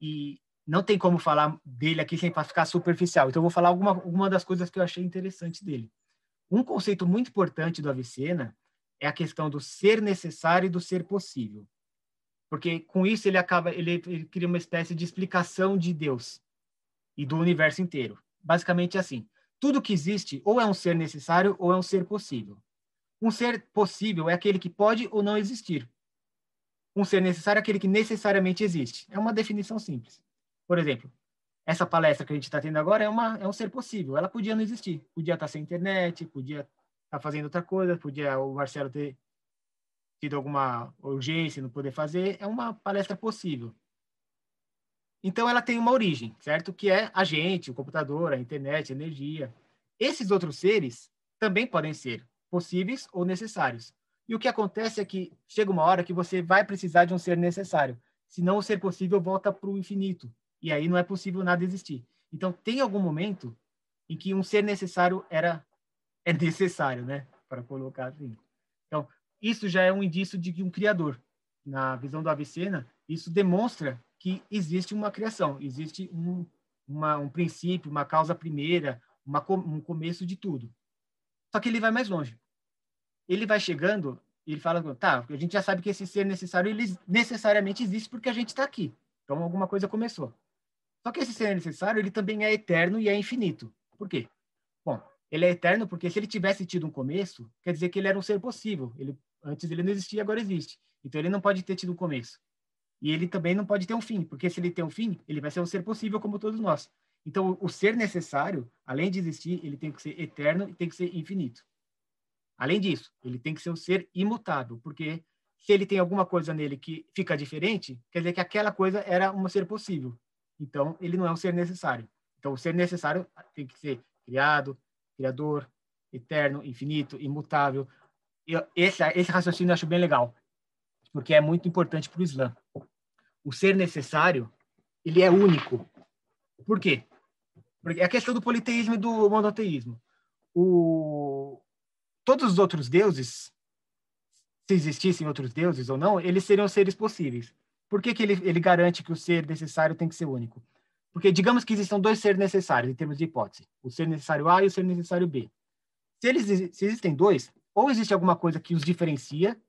C: E não tem como falar dele aqui sem ficar superficial. Então, eu vou falar alguma, alguma das coisas que eu achei interessantes dele. Um conceito muito importante do Avicena é a questão do ser necessário e do ser possível. Porque com isso ele acaba, ele, ele cria uma espécie de explicação de Deus e do universo inteiro. Basicamente assim, tudo que existe ou é um ser necessário ou é um ser possível. Um ser possível é aquele que pode ou não existir. Um ser necessário é aquele que necessariamente existe. É uma definição simples. Por exemplo, essa palestra que a gente está tendo agora é, uma, é um ser possível. Ela podia não existir. Podia estar tá sem internet, podia estar tá fazendo outra coisa, podia o Marcelo ter tido alguma urgência, não poder fazer. É uma palestra possível. Então, ela tem uma origem, certo? Que é a gente, o computador, a internet, a energia. Esses outros seres também podem ser possíveis ou necessários. E o que acontece é que chega uma hora que você vai precisar de um ser necessário. Senão, o ser possível volta para o infinito e aí não é possível nada existir. Então, tem algum momento em que um ser necessário era é necessário, né? Para colocar assim. Então, isso já é um indício de um criador. Na visão do Avicena, isso demonstra que existe uma criação, existe um, uma, um princípio, uma causa primeira, uma, um começo de tudo. Só que ele vai mais longe. Ele vai chegando ele fala, tá, a gente já sabe que esse ser necessário, ele necessariamente existe porque a gente está aqui. Então, alguma coisa começou. Só que esse ser necessário, ele também é eterno e é infinito. Por quê? Bom, ele é eterno porque se ele tivesse tido um começo, quer dizer que ele era um ser possível. Ele, antes ele não existia, agora existe. Então ele não pode ter tido um começo. E ele também não pode ter um fim, porque se ele tem um fim, ele vai ser um ser possível como todos nós. Então o ser necessário, além de existir, ele tem que ser eterno e tem que ser infinito. Além disso, ele tem que ser um ser imutável, porque se ele tem alguma coisa nele que fica diferente, quer dizer que aquela coisa era um ser possível. Então, ele não é um ser necessário. Então, o ser necessário tem que ser criado, criador, eterno, infinito, imutável. Eu, esse, esse raciocínio eu acho bem legal, porque é muito importante para o Islã. O ser necessário, ele é único. Por quê? Porque é a questão do politeísmo e do monoteísmo. O... Todos os outros deuses, se existissem outros deuses ou não, eles seriam seres possíveis. Por que, que ele, ele garante que o ser necessário tem que ser único? Porque digamos que existam dois seres necessários em termos de hipótese, o ser necessário A e o ser necessário B. Se, eles, se existem dois, ou existe alguma coisa que os diferencia,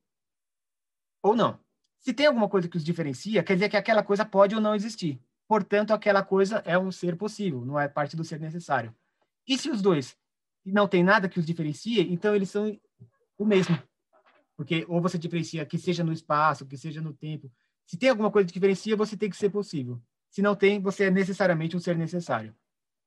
C: ou não. Se tem alguma coisa que os diferencia, quer dizer que aquela coisa pode ou não existir. Portanto, aquela coisa é um ser possível, não é parte do ser necessário. E se os dois não tem nada que os diferencie, então eles são o mesmo. Porque ou você diferencia que seja no espaço, que seja no tempo, se tem alguma coisa que diferencia, você tem que ser possível. Se não tem, você é necessariamente um ser necessário.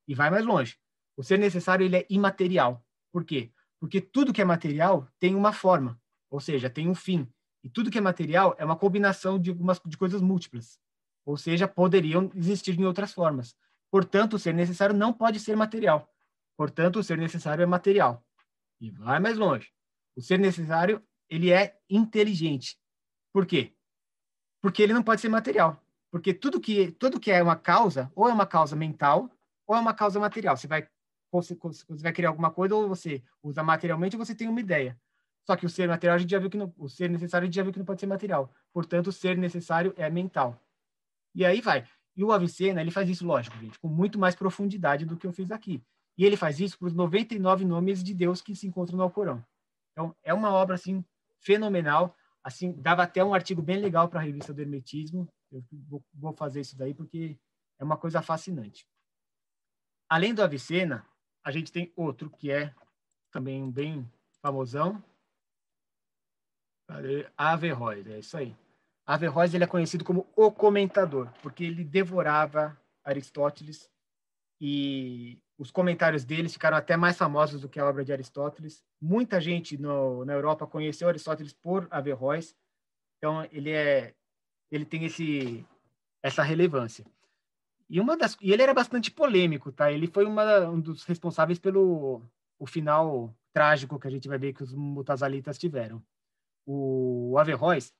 C: E vai mais longe. O ser necessário ele é imaterial. Por quê? Porque tudo que é material tem uma forma, ou seja, tem um fim. E tudo que é material é uma combinação de algumas de coisas múltiplas. Ou seja, poderiam existir em outras formas. Portanto, o ser necessário não pode ser material. Portanto, o ser necessário é material. E vai mais longe. O ser necessário, ele é inteligente. Por quê? Porque ele não pode ser material. Porque tudo que, tudo que é uma causa, ou é uma causa mental, ou é uma causa material. Você vai, você, você vai criar alguma coisa, ou você usa materialmente, ou você tem uma ideia. Só que o ser material a gente já viu que não, o ser necessário a gente já viu que não pode ser material. Portanto, o ser necessário é mental. E aí vai. E o Avicena, ele faz isso, lógico, gente, com muito mais profundidade do que eu fiz aqui. E ele faz isso para os 99 nomes de Deus que se encontram no Alcorão. Então, é uma obra, assim, fenomenal. Assim, dava até um artigo bem legal para a revista do Hermetismo. Eu vou, vou fazer isso daí porque é uma coisa fascinante. Além do Avicena, a gente tem outro que é também bem famosão, Averroes, é isso aí. Averroes ele é conhecido como o comentador, porque ele devorava Aristóteles e os comentários dele ficaram até mais famosos do que a obra de Aristóteles. Muita gente no, na Europa conheceu Aristóteles por Averroes, então ele é ele tem esse essa relevância. E uma das e ele era bastante polêmico, tá? Ele foi uma, um dos responsáveis pelo o final trágico que a gente vai ver que os mutazalitas tiveram o Averroes,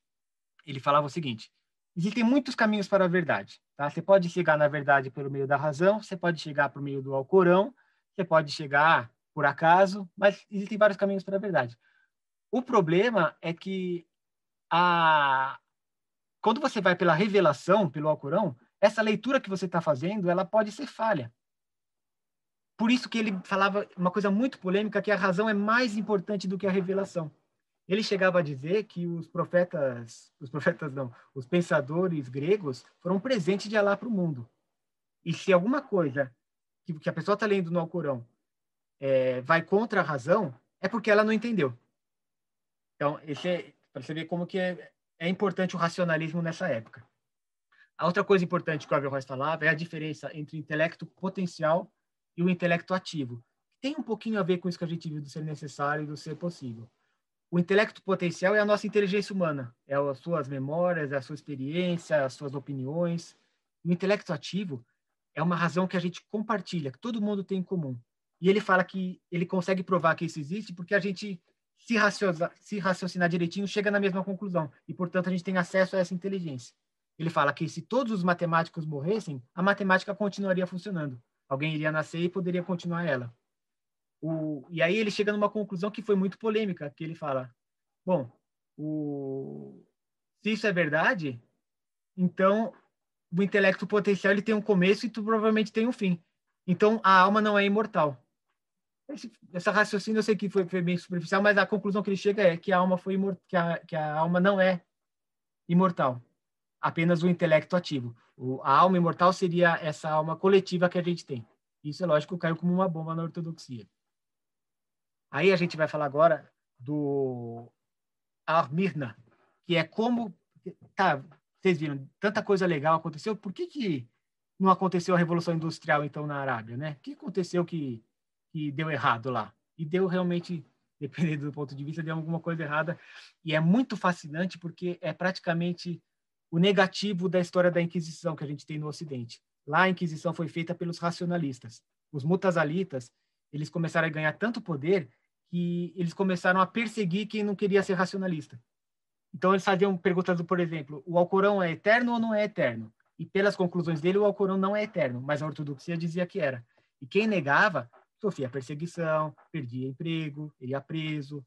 C: ele falava o seguinte: existem muitos caminhos para a verdade. Tá? Você pode chegar na verdade pelo meio da razão, você pode chegar por meio do Alcorão, você pode chegar por acaso, mas existem vários caminhos para a verdade. O problema é que a... quando você vai pela revelação, pelo Alcorão, essa leitura que você está fazendo, ela pode ser falha. Por isso que ele falava uma coisa muito polêmica, que a razão é mais importante do que a revelação ele chegava a dizer que os profetas, os profetas não, os pensadores gregos foram um presente de Alá para o mundo. E se alguma coisa que, que a pessoa está lendo no Alcorão é, vai contra a razão, é porque ela não entendeu. Então, esse é para você ver como que é, é importante o racionalismo nessa época. A outra coisa importante que o Averroes falava é a diferença entre o intelecto potencial e o intelecto ativo. Tem um pouquinho a ver com isso que a gente viu do ser necessário e do ser possível. O intelecto potencial é a nossa inteligência humana, é as suas memórias, é a sua experiência, as suas opiniões. O intelecto ativo é uma razão que a gente compartilha, que todo mundo tem em comum. E ele fala que ele consegue provar que isso existe porque a gente se, raciocinar, se raciocinar direitinho chega na mesma conclusão e, portanto, a gente tem acesso a essa inteligência. Ele fala que se todos os matemáticos morressem, a matemática continuaria funcionando. Alguém iria nascer e poderia continuar ela. O, e aí ele chega numa conclusão que foi muito polêmica, que ele fala, bom, o, se isso é verdade, então o intelecto potencial ele tem um começo e tu provavelmente tem um fim. Então a alma não é imortal. Esse, essa raciocínio eu sei que foi, foi, bem superficial, mas a conclusão que ele chega é que a alma foi que a, que a alma não é imortal, apenas o intelecto ativo. O, a alma imortal seria essa alma coletiva que a gente tem. Isso é lógico caiu como uma bomba na ortodoxia. Aí a gente vai falar agora do Armirna, que é como tá, vocês viram, tanta coisa legal aconteceu, por que que não aconteceu a revolução industrial então na Arábia, né? O que aconteceu que que deu errado lá? E deu realmente, dependendo do ponto de vista, deu alguma coisa errada. E é muito fascinante porque é praticamente o negativo da história da Inquisição que a gente tem no Ocidente. Lá a Inquisição foi feita pelos racionalistas. Os mutazalitas, eles começaram a ganhar tanto poder que eles começaram a perseguir quem não queria ser racionalista. Então eles faziam perguntas, por exemplo, o Alcorão é eterno ou não é eterno? E pelas conclusões dele, o Alcorão não é eterno, mas a ortodoxia dizia que era. E quem negava sofria perseguição, perdia emprego, ia preso,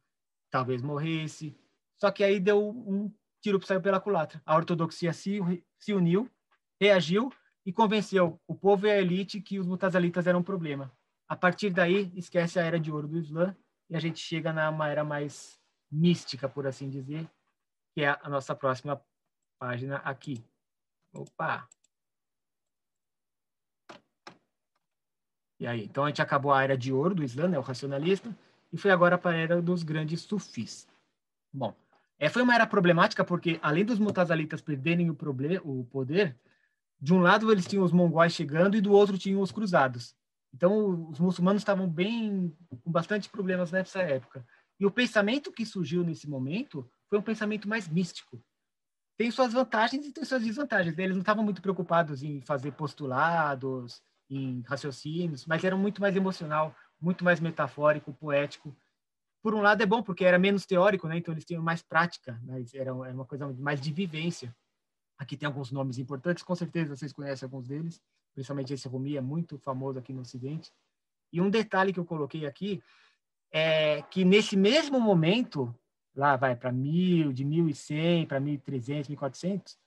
C: talvez morresse. Só que aí deu um tiro saiu pela culatra. A ortodoxia se, se uniu, reagiu e convenceu o povo e a elite que os mutazalitas eram um problema. A partir daí, esquece a era de ouro do Islã e a gente chega numa era mais mística, por assim dizer, que é a nossa próxima página aqui. Opa! E aí, então a gente acabou a era de ouro do Islã, né, o racionalista, e foi agora para a era dos grandes sufis. Bom, é, foi uma era problemática porque, além dos mutazalitas perderem o, o poder, de um lado eles tinham os mongóis chegando e do outro tinham os cruzados. Então, os muçulmanos estavam bem com bastante problemas nessa época. E o pensamento que surgiu nesse momento foi um pensamento mais místico. Tem suas vantagens e tem suas desvantagens. Eles não estavam muito preocupados em fazer postulados, em raciocínios, mas eram muito mais emocional, muito mais metafórico, poético. Por um lado é bom porque era menos teórico, né? Então eles tinham mais prática, mas era uma coisa mais de vivência. Aqui tem alguns nomes importantes, com certeza vocês conhecem alguns deles, principalmente esse Rumi é muito famoso aqui no Ocidente. E um detalhe que eu coloquei aqui é que nesse mesmo momento, lá vai para mil, de 1100 para 1300, 1400,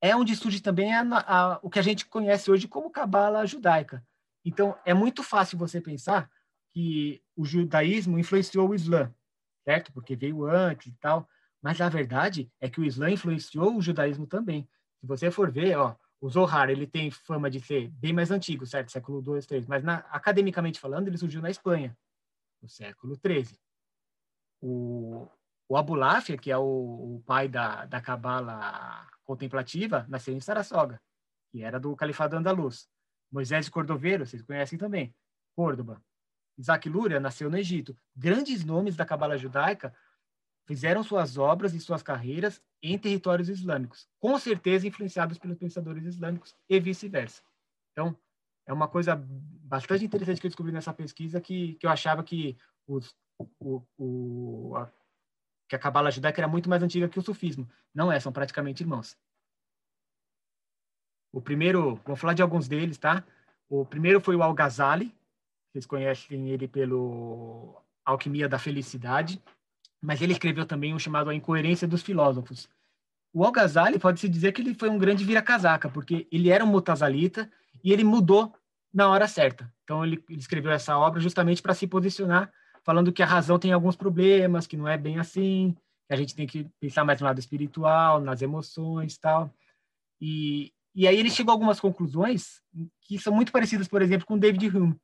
C: é onde surge também a, a, o que a gente conhece hoje como cabala judaica. Então, é muito fácil você pensar que o judaísmo influenciou o Islã, certo? Porque veio antes e tal. Mas a verdade é que o Islã influenciou o judaísmo também. Se você for ver, ó, o Zohar, ele tem fama de ser bem mais antigo, certo? Século 2, 3. Mas na, academicamente falando, ele surgiu na Espanha, no século 13. O, o Abulafia, que é o, o pai da, da cabala contemplativa, nasceu em Sarassoga, que era do Califado Andaluz. Moisés de Cordoveiro, vocês conhecem também, Córdoba. Isaac Luria nasceu no Egito. Grandes nomes da cabala judaica fizeram suas obras e suas carreiras em territórios islâmicos, com certeza influenciados pelos pensadores islâmicos e vice-versa. Então, é uma coisa bastante interessante que eu descobri nessa pesquisa que, que eu achava que os, o, o, a, que a cabala judaica era muito mais antiga que o sufismo. Não é, são praticamente irmãos. O primeiro, vou falar de alguns deles, tá? O primeiro foi o Al-Ghazali, vocês conhecem ele pelo Alquimia da Felicidade, mas ele escreveu também um chamado A Incoerência dos Filósofos. O Al-Ghazali pode-se dizer que ele foi um grande vira-casaca, porque ele era um mutazalita e ele mudou na hora certa. Então, ele, ele escreveu essa obra justamente para se posicionar, falando que a razão tem alguns problemas, que não é bem assim, que a gente tem que pensar mais no lado espiritual, nas emoções tal. E, e aí ele chegou a algumas conclusões que são muito parecidas, por exemplo, com David Hume,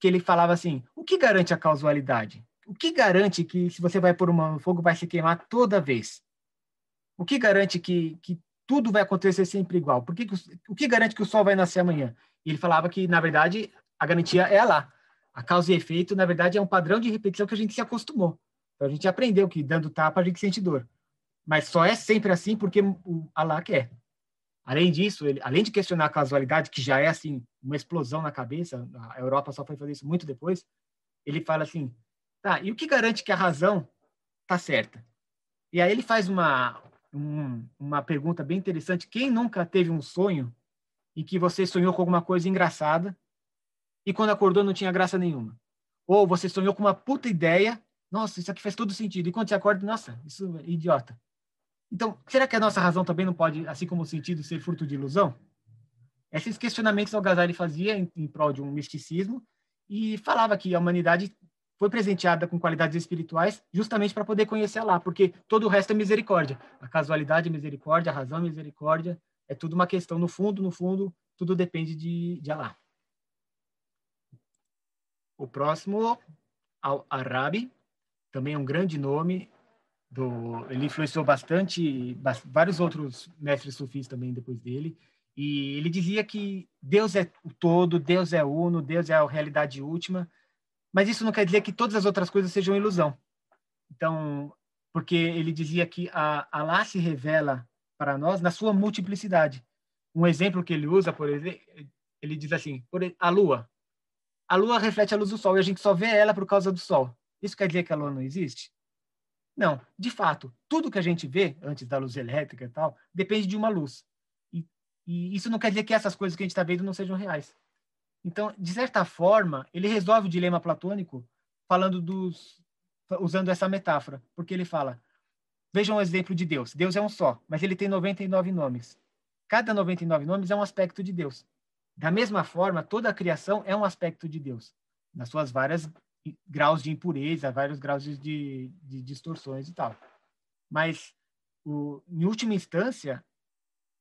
C: que ele falava assim, o que garante a causalidade? O que garante que se você vai pôr uma fogo vai se queimar toda vez? O que garante que, que tudo vai acontecer sempre igual? Por que, que o que garante que o sol vai nascer amanhã? E ele falava que, na verdade, a garantia é lá. A causa e efeito, na verdade, é um padrão de repetição que a gente se acostumou. Então, a gente aprendeu que dando tapa a gente sente dor. Mas só é sempre assim porque o Allah quer. Além disso, ele, além de questionar a casualidade, que já é assim uma explosão na cabeça, a Europa só foi fazer isso muito depois, ele fala assim: Tá, e o que garante que a razão está certa? E aí ele faz uma, um, uma pergunta bem interessante. Quem nunca teve um sonho em que você sonhou com alguma coisa engraçada e quando acordou não tinha graça nenhuma? Ou você sonhou com uma puta ideia, nossa, isso aqui faz todo sentido. E quando você acorda, nossa, isso é idiota. Então, será que a nossa razão também não pode, assim como o sentido, ser fruto de ilusão? Esses questionamentos o Ghazali fazia em, em prol de um misticismo e falava que a humanidade foi presenteada com qualidades espirituais justamente para poder conhecer Allah, porque todo o resto é misericórdia. A casualidade é misericórdia, a razão é misericórdia, é tudo uma questão. No fundo, no fundo, tudo depende de, de Allah. O próximo, Al-Arabi, também é um grande nome. Do, ele influenciou bastante, vários outros mestres sufis também depois dele. E ele dizia que Deus é o todo, Deus é uno, Deus é a realidade última, mas isso não quer dizer que todas as outras coisas sejam ilusão. Então, porque ele dizia que a Allah se revela para nós na sua multiplicidade. Um exemplo que ele usa, por exemplo, ele diz assim: a lua. A lua reflete a luz do sol e a gente só vê ela por causa do sol. Isso quer dizer que a lua não existe? Não, de fato, tudo que a gente vê antes da luz elétrica e tal depende de uma luz. E, e isso não quer dizer que essas coisas que a gente está vendo não sejam reais. Então, de certa forma, ele resolve o dilema platônico falando dos usando essa metáfora, porque ele fala: Vejam um exemplo de Deus. Deus é um só, mas ele tem 99 nomes. Cada 99 nomes é um aspecto de Deus. Da mesma forma, toda a criação é um aspecto de Deus, nas suas várias graus de impureza, vários graus de, de, de distorções e tal. Mas, o, em última instância,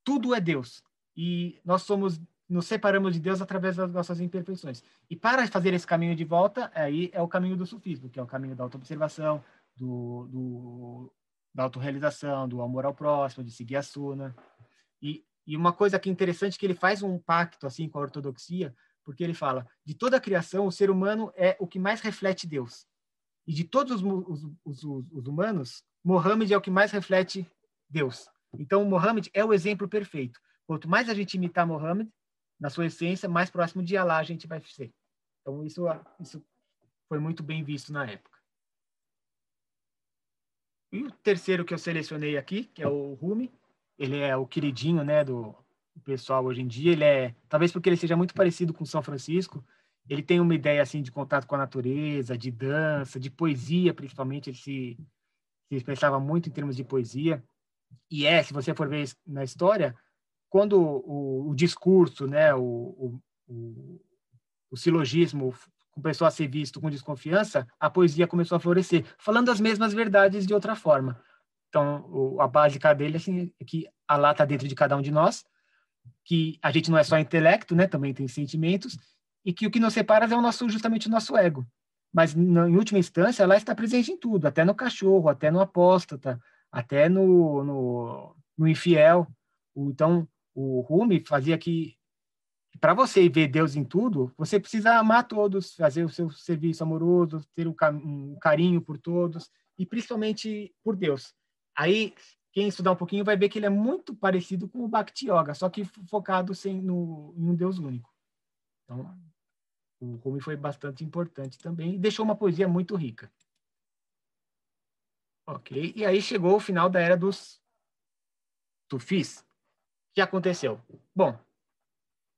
C: tudo é Deus. E nós somos nos separamos de Deus através das nossas imperfeições. E para fazer esse caminho de volta, aí é o caminho do sufismo, que é o caminho da autoobservação, do, do, da autorrealização, do amor ao próximo, de seguir a suna. E, e uma coisa que é interessante é que ele faz um pacto assim com a ortodoxia, porque ele fala, de toda a criação, o ser humano é o que mais reflete Deus. E de todos os, os, os, os humanos, Mohammed é o que mais reflete Deus. Então, Mohammed é o exemplo perfeito. Quanto mais a gente imitar Mohammed, na sua essência, mais próximo de Allah a gente vai ser. Então, isso, isso foi muito bem visto na época. E o terceiro que eu selecionei aqui, que é o Rumi, ele é o queridinho, né, do pessoal hoje em dia. Ele é, talvez porque ele seja muito parecido com São Francisco, ele tem uma ideia assim de contato com a natureza, de dança, de poesia, principalmente. Ele se, se expressava muito em termos de poesia. E é, se você for ver na história, quando o, o discurso, né, o, o, o silogismo começou a ser visto com desconfiança, a poesia começou a florescer, falando as mesmas verdades de outra forma. Então, a básica dele assim, é que Allah está dentro de cada um de nós, que a gente não é só intelecto, né, também tem sentimentos, e que o que nos separa é o nosso, justamente o nosso ego. Mas, em última instância, ela está presente em tudo, até no cachorro, até no apóstata, até no, no, no infiel. Então, o Rumi fazia que, para você ver Deus em tudo, você precisa amar todos, fazer o seu serviço amoroso, ter um carinho por todos, e principalmente por Deus. Aí, quem estudar um pouquinho vai ver que ele é muito parecido com o Bhakti Yoga, só que focado sem, no, em um Deus único. Então, o Rumi foi bastante importante também e deixou uma poesia muito rica. Ok, e aí chegou o final da era dos Tufis. Que aconteceu? Bom,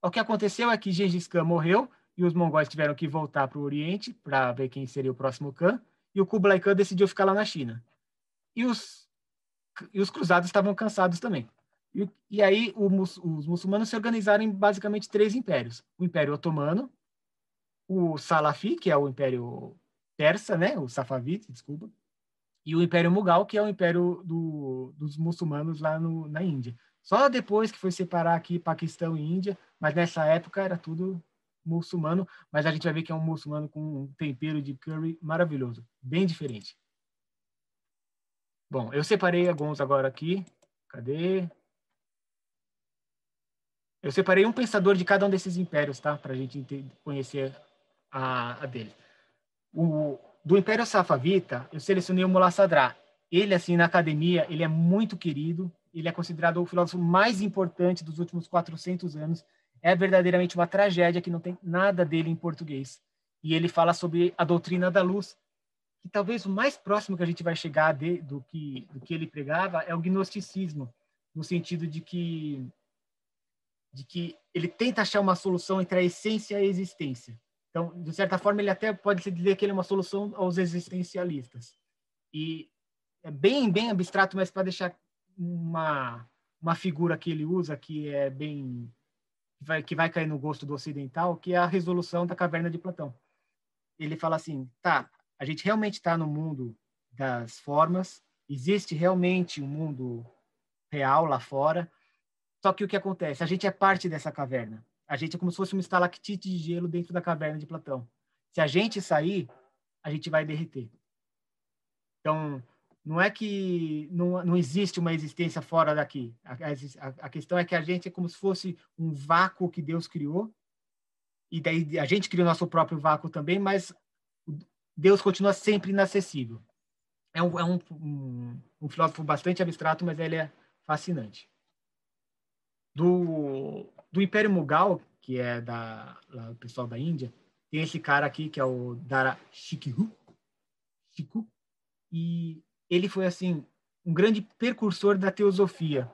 C: o que aconteceu é que Gengis Khan morreu e os mongóis tiveram que voltar para o Oriente para ver quem seria o próximo Khan, e o Kublai Khan decidiu ficar lá na China. E os, e os cruzados estavam cansados também. E, e aí o, os muçulmanos se organizaram em basicamente três impérios: o Império Otomano, o Salafi, que é o Império Persa, né, o Safavids, desculpa, e o Império Mughal, que é o Império do, dos muçulmanos lá no, na Índia. Só depois que foi separar aqui Paquistão e Índia, mas nessa época era tudo muçulmano, mas a gente vai ver que é um muçulmano com um tempero de curry maravilhoso, bem diferente. Bom, eu separei alguns agora aqui. Cadê? Eu separei um pensador de cada um desses impérios, tá? Para a gente conhecer a, a dele. O, do Império Safavita, eu selecionei o Mullah Sadra. Ele, assim, na academia, ele é muito querido, ele é considerado o filósofo mais importante dos últimos 400 anos. É verdadeiramente uma tragédia que não tem nada dele em português. E ele fala sobre a doutrina da luz, que talvez o mais próximo que a gente vai chegar de, do, que, do que ele pregava é o gnosticismo, no sentido de que, de que ele tenta achar uma solução entre a essência e a existência. Então, de certa forma, ele até pode se dizer que ele é uma solução aos existencialistas. E é bem, bem abstrato, mas para deixar uma, uma figura que ele usa que é bem vai, que vai cair no gosto do ocidental, que é a resolução da caverna de Platão. Ele fala assim, tá, a gente realmente está no mundo das formas, existe realmente um mundo real lá fora, só que o que acontece? A gente é parte dessa caverna. A gente é como se fosse uma estalactite de gelo dentro da caverna de Platão. Se a gente sair, a gente vai derreter. Então, não é que não, não existe uma existência fora daqui. A, a, a, questão é que a gente é como se fosse um vácuo que Deus criou, e daí a gente criou nosso próprio vácuo também, mas Deus continua sempre inacessível. É um, é um, um, um filósofo bastante abstrato, mas ele é fascinante. Do, do Império Mughal, que é da o pessoal da Índia, tem esse cara aqui que é o Dara Shikhu, Shikhu, e ele foi assim um grande precursor da teosofia.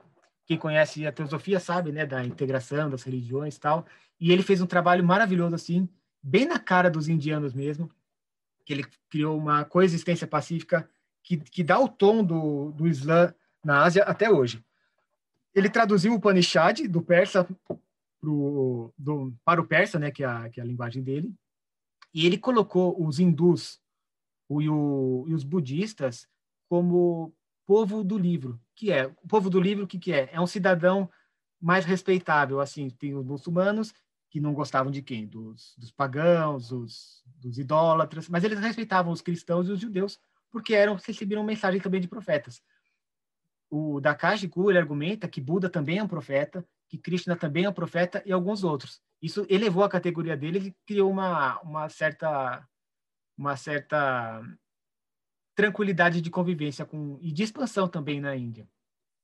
C: Quem conhece a teosofia sabe, né, da integração das religiões tal. E ele fez um trabalho maravilhoso assim, bem na cara dos indianos mesmo, que ele criou uma coexistência pacífica que, que dá o tom do, do Islã na Ásia até hoje. Ele traduziu o Upanishad do persa pro, do, para o persa, né, que é, a, que é a linguagem dele, e ele colocou os hindus o, e, o, e os budistas como povo do livro, que é o povo do livro, o que, que é? É um cidadão mais respeitável, assim, tem os muçulmanos que não gostavam de quem? Dos, dos pagãos, dos, dos idólatras, mas eles respeitavam os cristãos e os judeus, porque eram recebiam mensagem também de profetas. O Dakashi Ku, ele argumenta que Buda também é um profeta, que Krishna também é um profeta e alguns outros. Isso elevou a categoria dele e criou uma, uma certa uma certa tranquilidade de convivência com e de expansão também na Índia.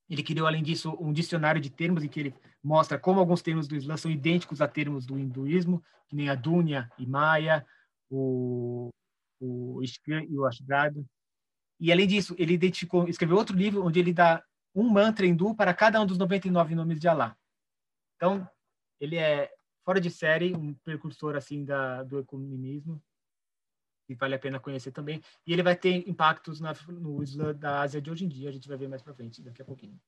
C: Ele criou, além disso, um dicionário de termos em que ele mostra como alguns termos do Islã são idênticos a termos do hinduísmo, que nem a Dunya e Maya, o, o Ishkan e o Ashgad. E, além disso, ele identificou, escreveu outro livro onde ele dá um mantra hindu para cada um dos 99 nomes de Alá. Então, ele é fora de série, um precursor assim da, do ecumenismo, e vale a pena conhecer também. E ele vai ter impactos na, no Islã da Ásia de hoje em dia, a gente vai ver mais para frente, daqui a pouquinho.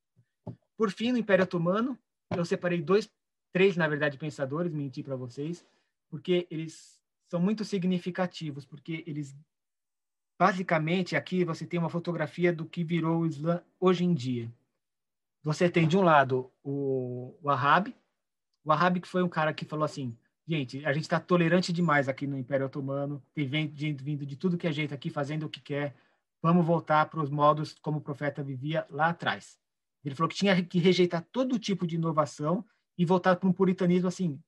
C: Por fim, no Império Otomano, eu separei dois, três, na verdade, pensadores, menti para vocês, porque eles são muito significativos, porque eles basicamente aqui você tem uma fotografia do que virou o Islã hoje em dia. Você tem de um lado o Wahhab, o Wahhab que foi um cara que falou assim, gente, a gente está tolerante demais aqui no Império Otomano, tem gente vindo de tudo que é jeito aqui, fazendo o que quer, vamos voltar para os modos como o profeta vivia lá atrás. Ele falou que tinha que rejeitar todo tipo de inovação e voltar para um puritanismo assim,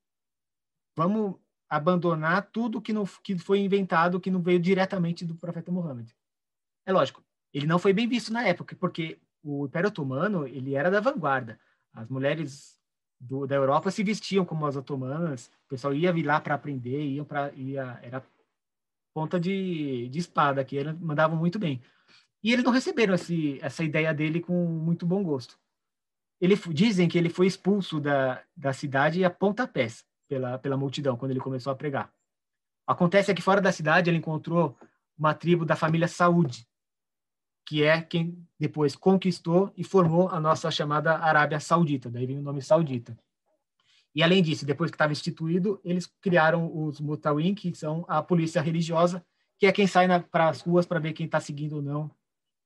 C: vamos abandonar tudo que, não, que foi inventado, que não veio diretamente do profeta Muhammad. É lógico, ele não foi bem visto na época, porque o Império Otomano ele era da vanguarda. As mulheres do, da Europa se vestiam como as otomanas, o pessoal ia vir lá para aprender, iam para ia era ponta de, de espada que eles mandavam muito bem. E eles não receberam esse, essa ideia dele com muito bom gosto. Ele dizem que ele foi expulso da, da cidade a pontapés pela, pela multidão quando ele começou a pregar. Acontece que fora da cidade ele encontrou uma tribo da família Saúde, que é quem depois conquistou e formou a nossa chamada Arábia Saudita, daí vem o nome Saudita. E além disso, depois que estava instituído, eles criaram os Mutawin, que são a polícia religiosa, que é quem sai para as ruas para ver quem está seguindo ou não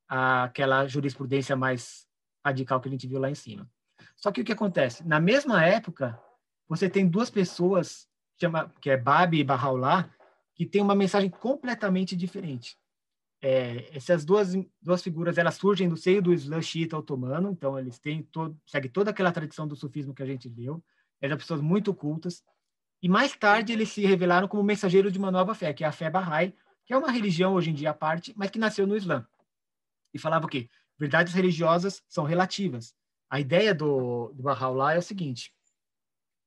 C: aquela jurisprudência mais radical que a gente viu lá em cima. Só que o que acontece? Na mesma época, você tem duas pessoas, chama, que é Babi e Bahá'u'lláh, que tem uma mensagem completamente diferente. É, essas duas, duas figuras elas surgem do seio do Islã xiita otomano, então eles têm todo, segue toda aquela tradição do sufismo que a gente viu. Eram pessoas muito cultas. E mais tarde eles se revelaram como mensageiros de uma nova fé, que é a fé Bahá'í, que é uma religião hoje em dia à parte, mas que nasceu no Islã. E falava o quê? Verdades religiosas são relativas. A ideia do, do Bahá'u'lláh é o seguinte: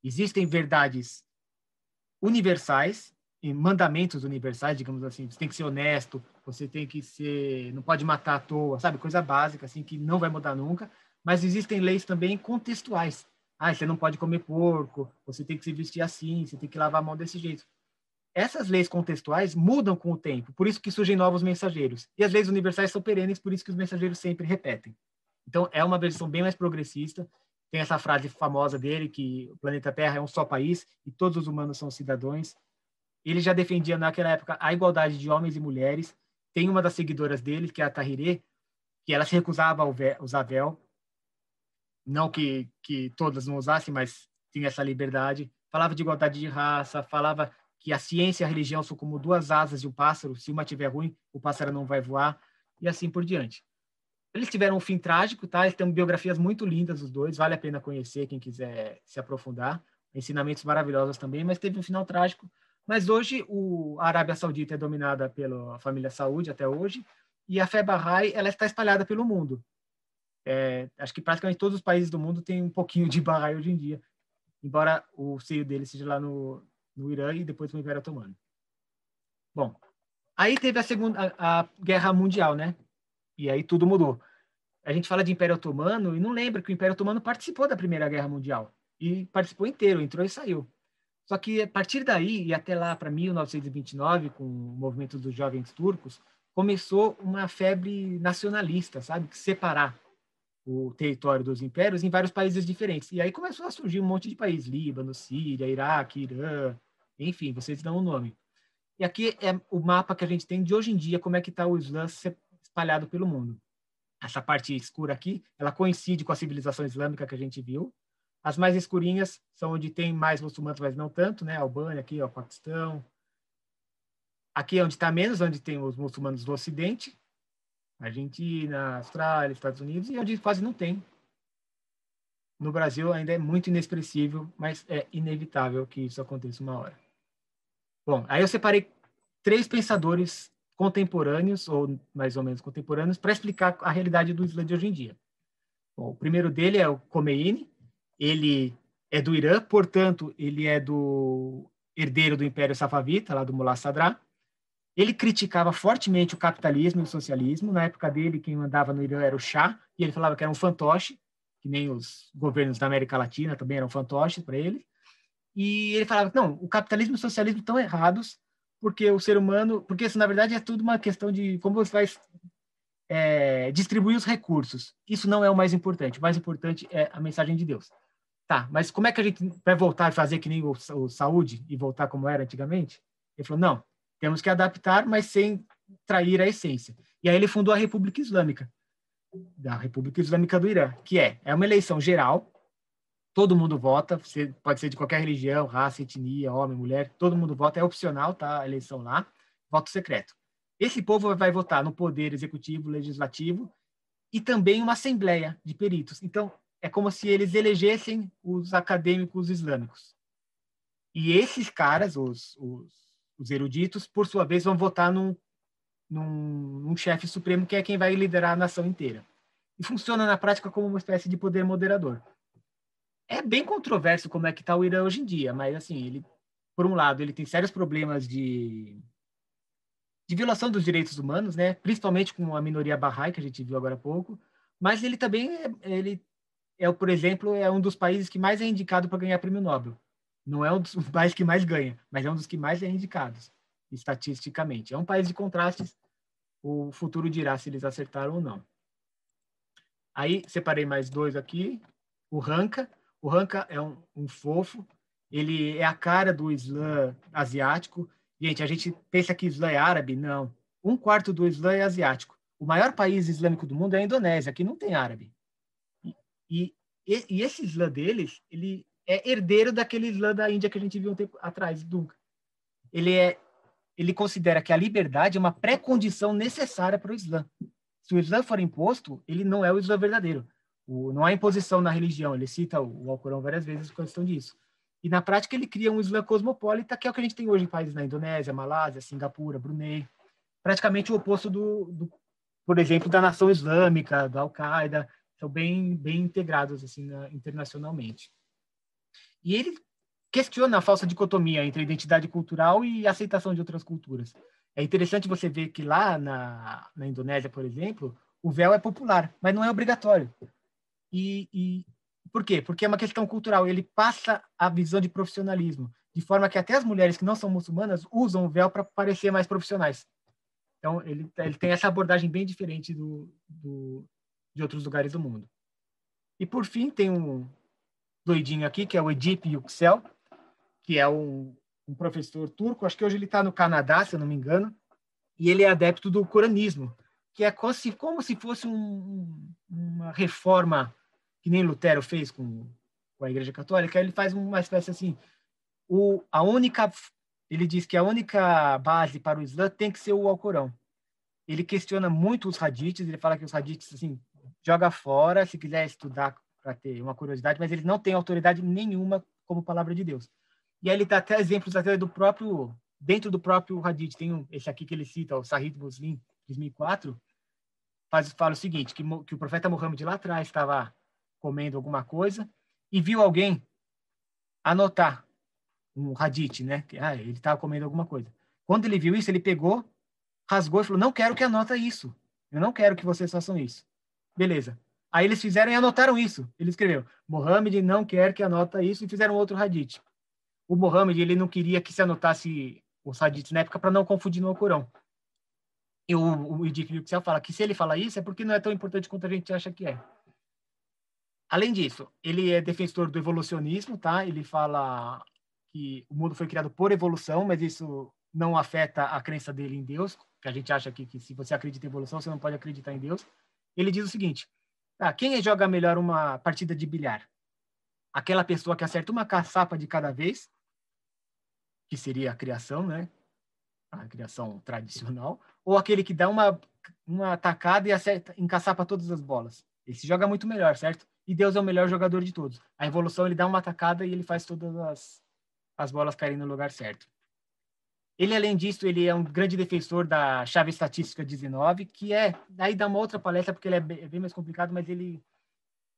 C: Existem verdades universais e mandamentos universais, digamos assim. Você tem que ser honesto, você tem que ser, não pode matar à toa, sabe? Coisa básica assim que não vai mudar nunca. Mas existem leis também contextuais. Ah, você não pode comer porco, você tem que se vestir assim, você tem que lavar a mão desse jeito. Essas leis contextuais mudam com o tempo, por isso que surgem novos mensageiros. E as leis universais são perenes, por isso que os mensageiros sempre repetem. Então, é uma versão bem mais progressista tem essa frase famosa dele que o planeta Terra é um só país e todos os humanos são cidadãos. Ele já defendia naquela época a igualdade de homens e mulheres. Tem uma das seguidoras dele, que é a Tahirê, que ela se recusava a usar véu. Não que, que todas não usassem, mas tinha essa liberdade. Falava de igualdade de raça, falava que a ciência e a religião são como duas asas de um pássaro. Se uma tiver ruim, o pássaro não vai voar, e assim por diante. Eles tiveram um fim trágico, tá? Eles têm biografias muito lindas, os dois, vale a pena conhecer quem quiser se aprofundar. Ensinamentos maravilhosos também, mas teve um final trágico. Mas hoje o, a Arábia Saudita é dominada pela família Saúde até hoje, e a fé Bahá'í ela está espalhada pelo mundo. É, acho que praticamente todos os países do mundo têm um pouquinho de Bahá'í hoje em dia, embora o seio dele seja lá no, no Irã e depois no Império Otomano. Bom, aí teve a segunda a, a guerra mundial, né? E aí tudo mudou. A gente fala de Império Otomano e não lembra que o Império Otomano participou da Primeira Guerra Mundial. E participou inteiro, entrou e saiu. Só que a partir daí, e até lá para 1929, com o movimento dos jovens turcos, começou uma febre nacionalista, sabe? Que separar o território dos impérios em vários países diferentes. E aí começou a surgir um monte de países, Líbano, Síria, Iraque, Irã, enfim, vocês dão o um nome. E aqui é o mapa que a gente tem de hoje em dia, como é que está o Islã espalhado pelo mundo. Essa parte escura aqui, ela coincide com a civilização islâmica que a gente viu. As mais escurinhas são onde tem mais muçulmanos, mas não tanto, né? Albânia aqui, ó, Paquistão. Aqui é onde está menos, onde tem os muçulmanos do Ocidente, Argentina, Austrália, Estados Unidos, e onde quase não tem. No Brasil ainda é muito inexpressível, mas é inevitável que isso aconteça uma hora. Bom, aí eu separei três pensadores contemporâneos, ou mais ou menos contemporâneos, para explicar a realidade do Islã de hoje em dia. Bom, o primeiro dele é o Khomeini, ele é do Irã, portanto, ele é do herdeiro do Império Safavita, lá do Mullah Sadra. Ele criticava fortemente o capitalismo e o socialismo. Na época dele, quem mandava no Irã era o Shah, e ele falava que era um fantoche, que nem os governos da América Latina também eram fantoches para ele. E ele falava: não, o capitalismo e o socialismo estão errados, porque o ser humano. Porque isso, na verdade, é tudo uma questão de como você vai é, distribuir os recursos. Isso não é o mais importante. O mais importante é a mensagem de Deus. Tá, mas como é que a gente vai voltar e fazer que nem o, o saúde e voltar como era antigamente? Ele falou: não, temos que adaptar, mas sem trair a essência. E aí ele fundou a República Islâmica, da República Islâmica do Irã, que é, é uma eleição geral, todo mundo vota, pode ser de qualquer religião, raça, etnia, homem, mulher, todo mundo vota, é opcional, tá? A eleição lá, voto secreto. Esse povo vai votar no poder executivo, legislativo e também uma assembleia de peritos. Então, é como se eles elegessem os acadêmicos islâmicos. E esses caras, os, os os eruditos, por sua vez, vão votar num, num, num chefe supremo que é quem vai liderar a nação inteira. E funciona na prática como uma espécie de poder moderador. É bem controverso como é que está o Irã hoje em dia, mas assim, ele, por um lado, ele tem sérios problemas de, de violação dos direitos humanos, né? principalmente com a minoria Bahá'í, que a gente viu agora há pouco, mas ele também é, ele é, por exemplo, é um dos países que mais é indicado para ganhar prêmio Nobel. Não é um dos países que mais ganha, mas é um dos que mais é indicados, estatisticamente. É um país de contrastes. O futuro dirá se eles acertaram ou não. Aí, separei mais dois aqui. O Ranka. O Ranka é um, um fofo. Ele é a cara do Islã asiático. Gente, a gente pensa que Islã é árabe. Não. Um quarto do Islã é asiático. O maior país islâmico do mundo é a Indonésia, que não tem árabe. E, e, e esse Islã deles, ele é herdeiro daquele Islã da Índia que a gente viu um tempo atrás, Dunga. Ele é ele considera que a liberdade é uma pré-condição necessária para o Islã. Se o Islã for imposto, ele não é o Islã verdadeiro. O, não há imposição na religião. Ele cita o, o Alcorão várias vezes com questão disso. E na prática ele cria um Islã cosmopolita, que é o que a gente tem hoje em países na Indonésia, Malásia, Singapura, Brunei. Praticamente o oposto do, do por exemplo, da nação islâmica, da Al-Qaeda. São bem, bem integrados assim, na, internacionalmente. E ele questiona a falsa dicotomia entre identidade cultural e aceitação de outras culturas. É interessante você ver que lá na, na Indonésia, por exemplo, o véu é popular, mas não é obrigatório. E, e por quê? Porque é uma questão cultural. Ele passa a visão de profissionalismo, de forma que até as mulheres que não são muçulmanas usam o véu para parecer mais profissionais. Então, ele, ele tem essa abordagem bem diferente do, do, de outros lugares do mundo. E, por fim, tem um, doidinho aqui, que é o Edip Yüksel, que é um, um professor turco, acho que hoje ele está no Canadá, se eu não me engano, e ele é adepto do coranismo, que é como se, como se fosse um, uma reforma que nem Lutero fez com, com a Igreja Católica, ele faz uma espécie assim, o, a única, ele diz que a única base para o Islã tem que ser o Alcorão. Ele questiona muito os hadiths, ele fala que os hadiths, assim, joga fora, se quiser estudar para ter uma curiosidade, mas ele não tem autoridade nenhuma como palavra de Deus. E aí ele dá até exemplos até do próprio, dentro do próprio Hadith, tem um, esse aqui que ele cita, o Sahih Muslim, 2004, faz, fala o seguinte, que, que o profeta Muhammad lá atrás estava comendo alguma coisa e viu alguém anotar um Hadith, né? Que, ah, ele estava comendo alguma coisa. Quando ele viu isso, ele pegou, rasgou e falou, não quero que anota isso. Eu não quero que vocês façam isso. Beleza. Aí eles fizeram e anotaram isso. Ele escreveu: Mohammed não quer que anota isso e fizeram outro hadith. O Mohammed ele não queria que se anotasse os hadiths na época para não confundir no Corão. E o, o Edith fala que se ele fala isso é porque não é tão importante quanto a gente acha que é. Além disso, ele é defensor do evolucionismo, tá? Ele fala que o mundo foi criado por evolução, mas isso não afeta a crença dele em Deus, que a gente acha que, que se você acredita em evolução, você não pode acreditar em Deus. Ele diz o seguinte: Tá, quem joga melhor uma partida de bilhar? Aquela pessoa que acerta uma caçapa de cada vez, que seria a criação, né? A criação tradicional, ou aquele que dá uma uma tacada e acerta, encaçapa todas as bolas. Esse joga muito melhor, certo? E Deus é o melhor jogador de todos. A evolução ele dá uma tacada e ele faz todas as, as bolas caírem no lugar certo. Ele, além disso, ele é um grande defensor da chave estatística 19, que é, aí dá uma outra palestra, porque ele é bem, é bem mais complicado, mas ele,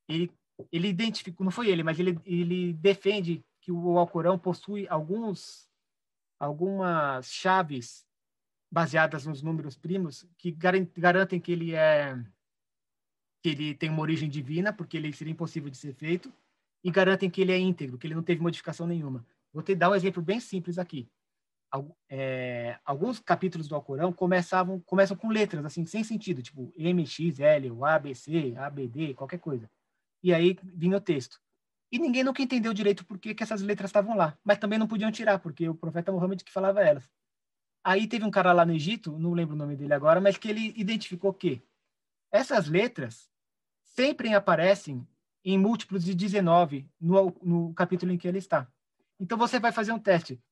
C: ele, ele identificou, não foi ele, mas ele, ele defende que o Alcorão possui alguns, algumas chaves baseadas nos números primos que garantem que ele é que ele tem uma origem divina, porque ele seria impossível de ser feito, e garantem que ele é íntegro, que ele não teve modificação nenhuma. Vou te dar um exemplo bem simples aqui. É, alguns capítulos do Alcorão começavam, começam com letras, assim, sem sentido, tipo M, X, L, ou ABC, ABD, qualquer coisa. E aí vinha o texto. E ninguém nunca entendeu direito por que, que essas letras estavam lá. Mas também não podiam tirar, porque o profeta Muhammad que falava elas. Aí teve um cara lá no Egito, não lembro o nome dele agora, mas que ele identificou que essas letras sempre aparecem em múltiplos de 19 no, no capítulo em que ele está. Então você vai fazer um teste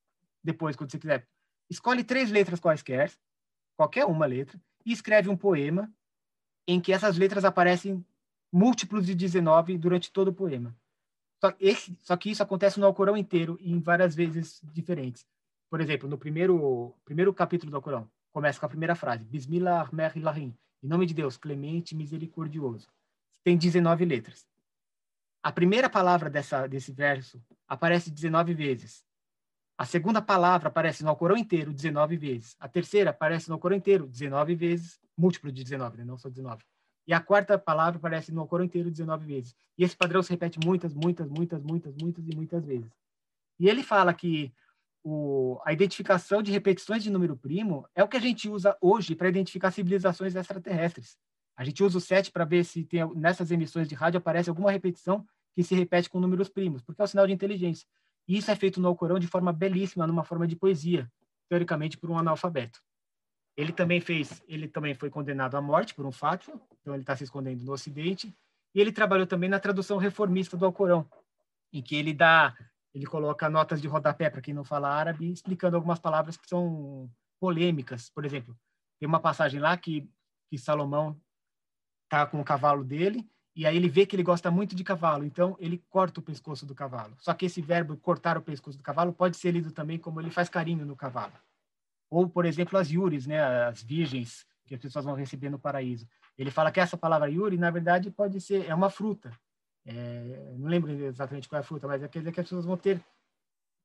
C: depois, quando você quiser. Escolhe três letras quaisquer, qualquer uma letra, e escreve um poema em que essas letras aparecem múltiplos de 19 durante todo o poema. Só, esse, só que isso acontece no Alcorão inteiro e em várias vezes diferentes. Por exemplo, no primeiro, primeiro capítulo do Alcorão, começa com a primeira frase: Bismillah ar-Rahim, em nome de Deus, clemente misericordioso. Tem 19 letras. A primeira palavra dessa, desse verso aparece 19 vezes. A segunda palavra aparece no Alcorão inteiro 19 vezes. A terceira aparece no Alcorão inteiro 19 vezes, múltiplo de 19, né? não só 19. E a quarta palavra aparece no Alcorão inteiro 19 vezes. E esse padrão se repete muitas, muitas, muitas, muitas, muitas e muitas vezes. E ele fala que o, a identificação de repetições de número primo é o que a gente usa hoje para identificar civilizações extraterrestres. A gente usa o 7 para ver se tem, nessas emissões de rádio aparece alguma repetição que se repete com números primos, porque é um sinal de inteligência. Isso é feito no Alcorão de forma belíssima, numa forma de poesia, teoricamente por um analfabeto. Ele também fez, ele também foi condenado à morte por um fato, então ele está se escondendo no Ocidente. E ele trabalhou também na tradução reformista do Alcorão, em que ele dá, ele coloca notas de rodapé para quem não fala árabe, explicando algumas palavras que são polêmicas. Por exemplo, tem uma passagem lá que, que Salomão está com o cavalo dele e aí ele vê que ele gosta muito de cavalo, então ele corta o pescoço do cavalo. Só que esse verbo cortar o pescoço do cavalo pode ser lido também como ele faz carinho no cavalo. Ou, por exemplo, as yuris, né, as virgens que as pessoas vão receber no paraíso. Ele fala que essa palavra yuri, na verdade, pode ser é uma fruta. É, não lembro exatamente qual é a fruta, mas é quer dizer que as pessoas vão ter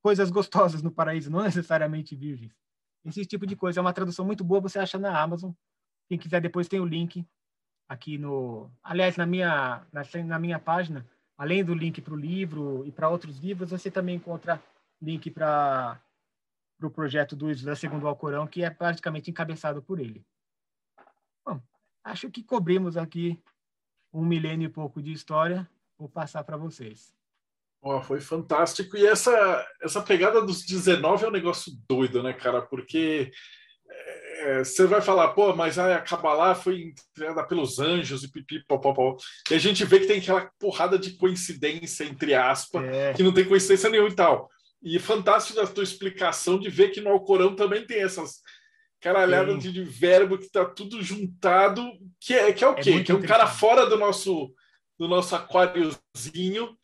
C: coisas gostosas no paraíso, não necessariamente virgens. Esse tipo de coisa é uma tradução muito boa, você acha na Amazon. Quem quiser depois tem o link aqui no. Aliás, na minha, na, na minha página, além do link para o livro e para outros livros, você também encontra link para o pro projeto do Islã segundo Alcorão, que é praticamente encabeçado por ele. Bom, acho que cobrimos aqui um milênio e pouco de história. Vou passar para vocês.
B: Oh, foi fantástico. E essa, essa pegada dos 19 é um negócio doido, né, cara? Porque é, você vai falar, pô, mas a Kabbalah foi criada pelos anjos e pipi, pó, E a gente vê que tem aquela porrada de coincidência, entre aspas, é. que não tem coincidência nenhuma e tal. E fantástico a tua explicação de ver que no Alcorão também tem essas caralhadas de, de, verbo que está tudo juntado, que é, que é o é quê? É que é um cara fora do nosso, do nosso aquáriozinho,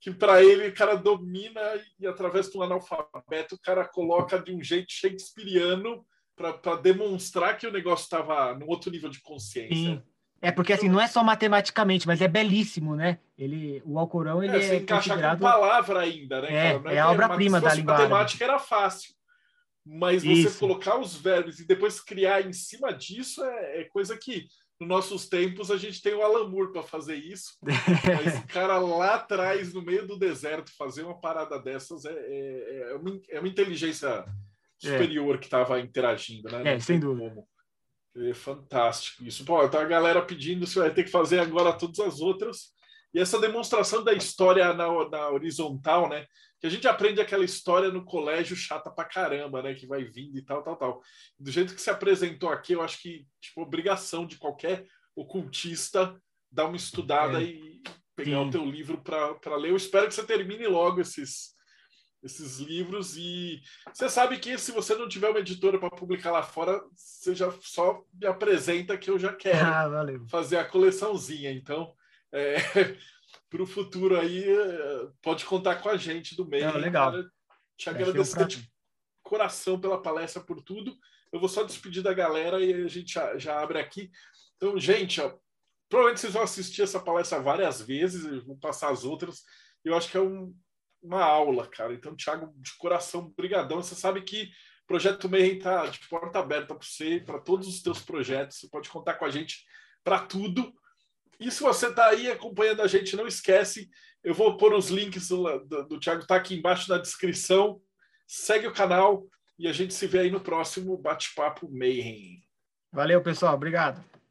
B: que para ele o cara domina e através do analfabeto o cara coloca de um jeito shakespeariano para demonstrar que o negócio estava num outro nível de consciência. Sim.
C: É porque assim não é só matematicamente, mas é belíssimo, né? Ele, o Alcorão ele é,
B: você é considerado... com palavra ainda, né?
C: É, cara? é, é a obra-prima da linguagem.
B: Matemática era fácil, mas Isso. você colocar os verbos e depois criar em cima disso é, é coisa que nos nossos tempos a gente tem o Alan Moore para fazer isso. mas o cara lá atrás, no meio do deserto, fazer uma parada dessas é, é, é uma, é uma inteligência é. Superior é. que estava interagindo, né?
C: É, sem dúvida. Como.
B: É fantástico isso. Pô, tá a galera pedindo, você vai ter que fazer agora todas as outras. E essa demonstração da história na, na horizontal, né? Que a gente aprende aquela história no colégio chata pra caramba, né? Que vai vindo e tal, tal, tal. Do jeito que se apresentou aqui, eu acho que, tipo, obrigação de qualquer ocultista dar uma estudada é. e pegar Sim. o teu livro para ler. Eu espero que você termine logo esses, esses livros e você sabe que se você não tiver uma editora para publicar lá fora, você já só me apresenta que eu já quero ah, fazer a coleçãozinha. Então, é, para o futuro aí, é, pode contar com a gente do meio.
C: legal. Cara,
B: te agradecer de coração pela palestra, por tudo. Eu vou só despedir da galera e a gente já, já abre aqui. Então, gente, ó, provavelmente vocês vão assistir essa palestra várias vezes, vou passar as outras. Eu acho que é um, uma aula, cara. Então, Thiago, de coração, brigadão. Você sabe que O Projeto Mayhem está de porta aberta para você, para todos os teus projetos. Você pode contar com a gente para tudo. E se você está aí acompanhando a gente, não esquece, eu vou pôr os links do, do, do Thiago, tá aqui embaixo na descrição. Segue o canal e a gente se vê aí no próximo Bate-Papo Mayhem.
C: Valeu, pessoal. Obrigado.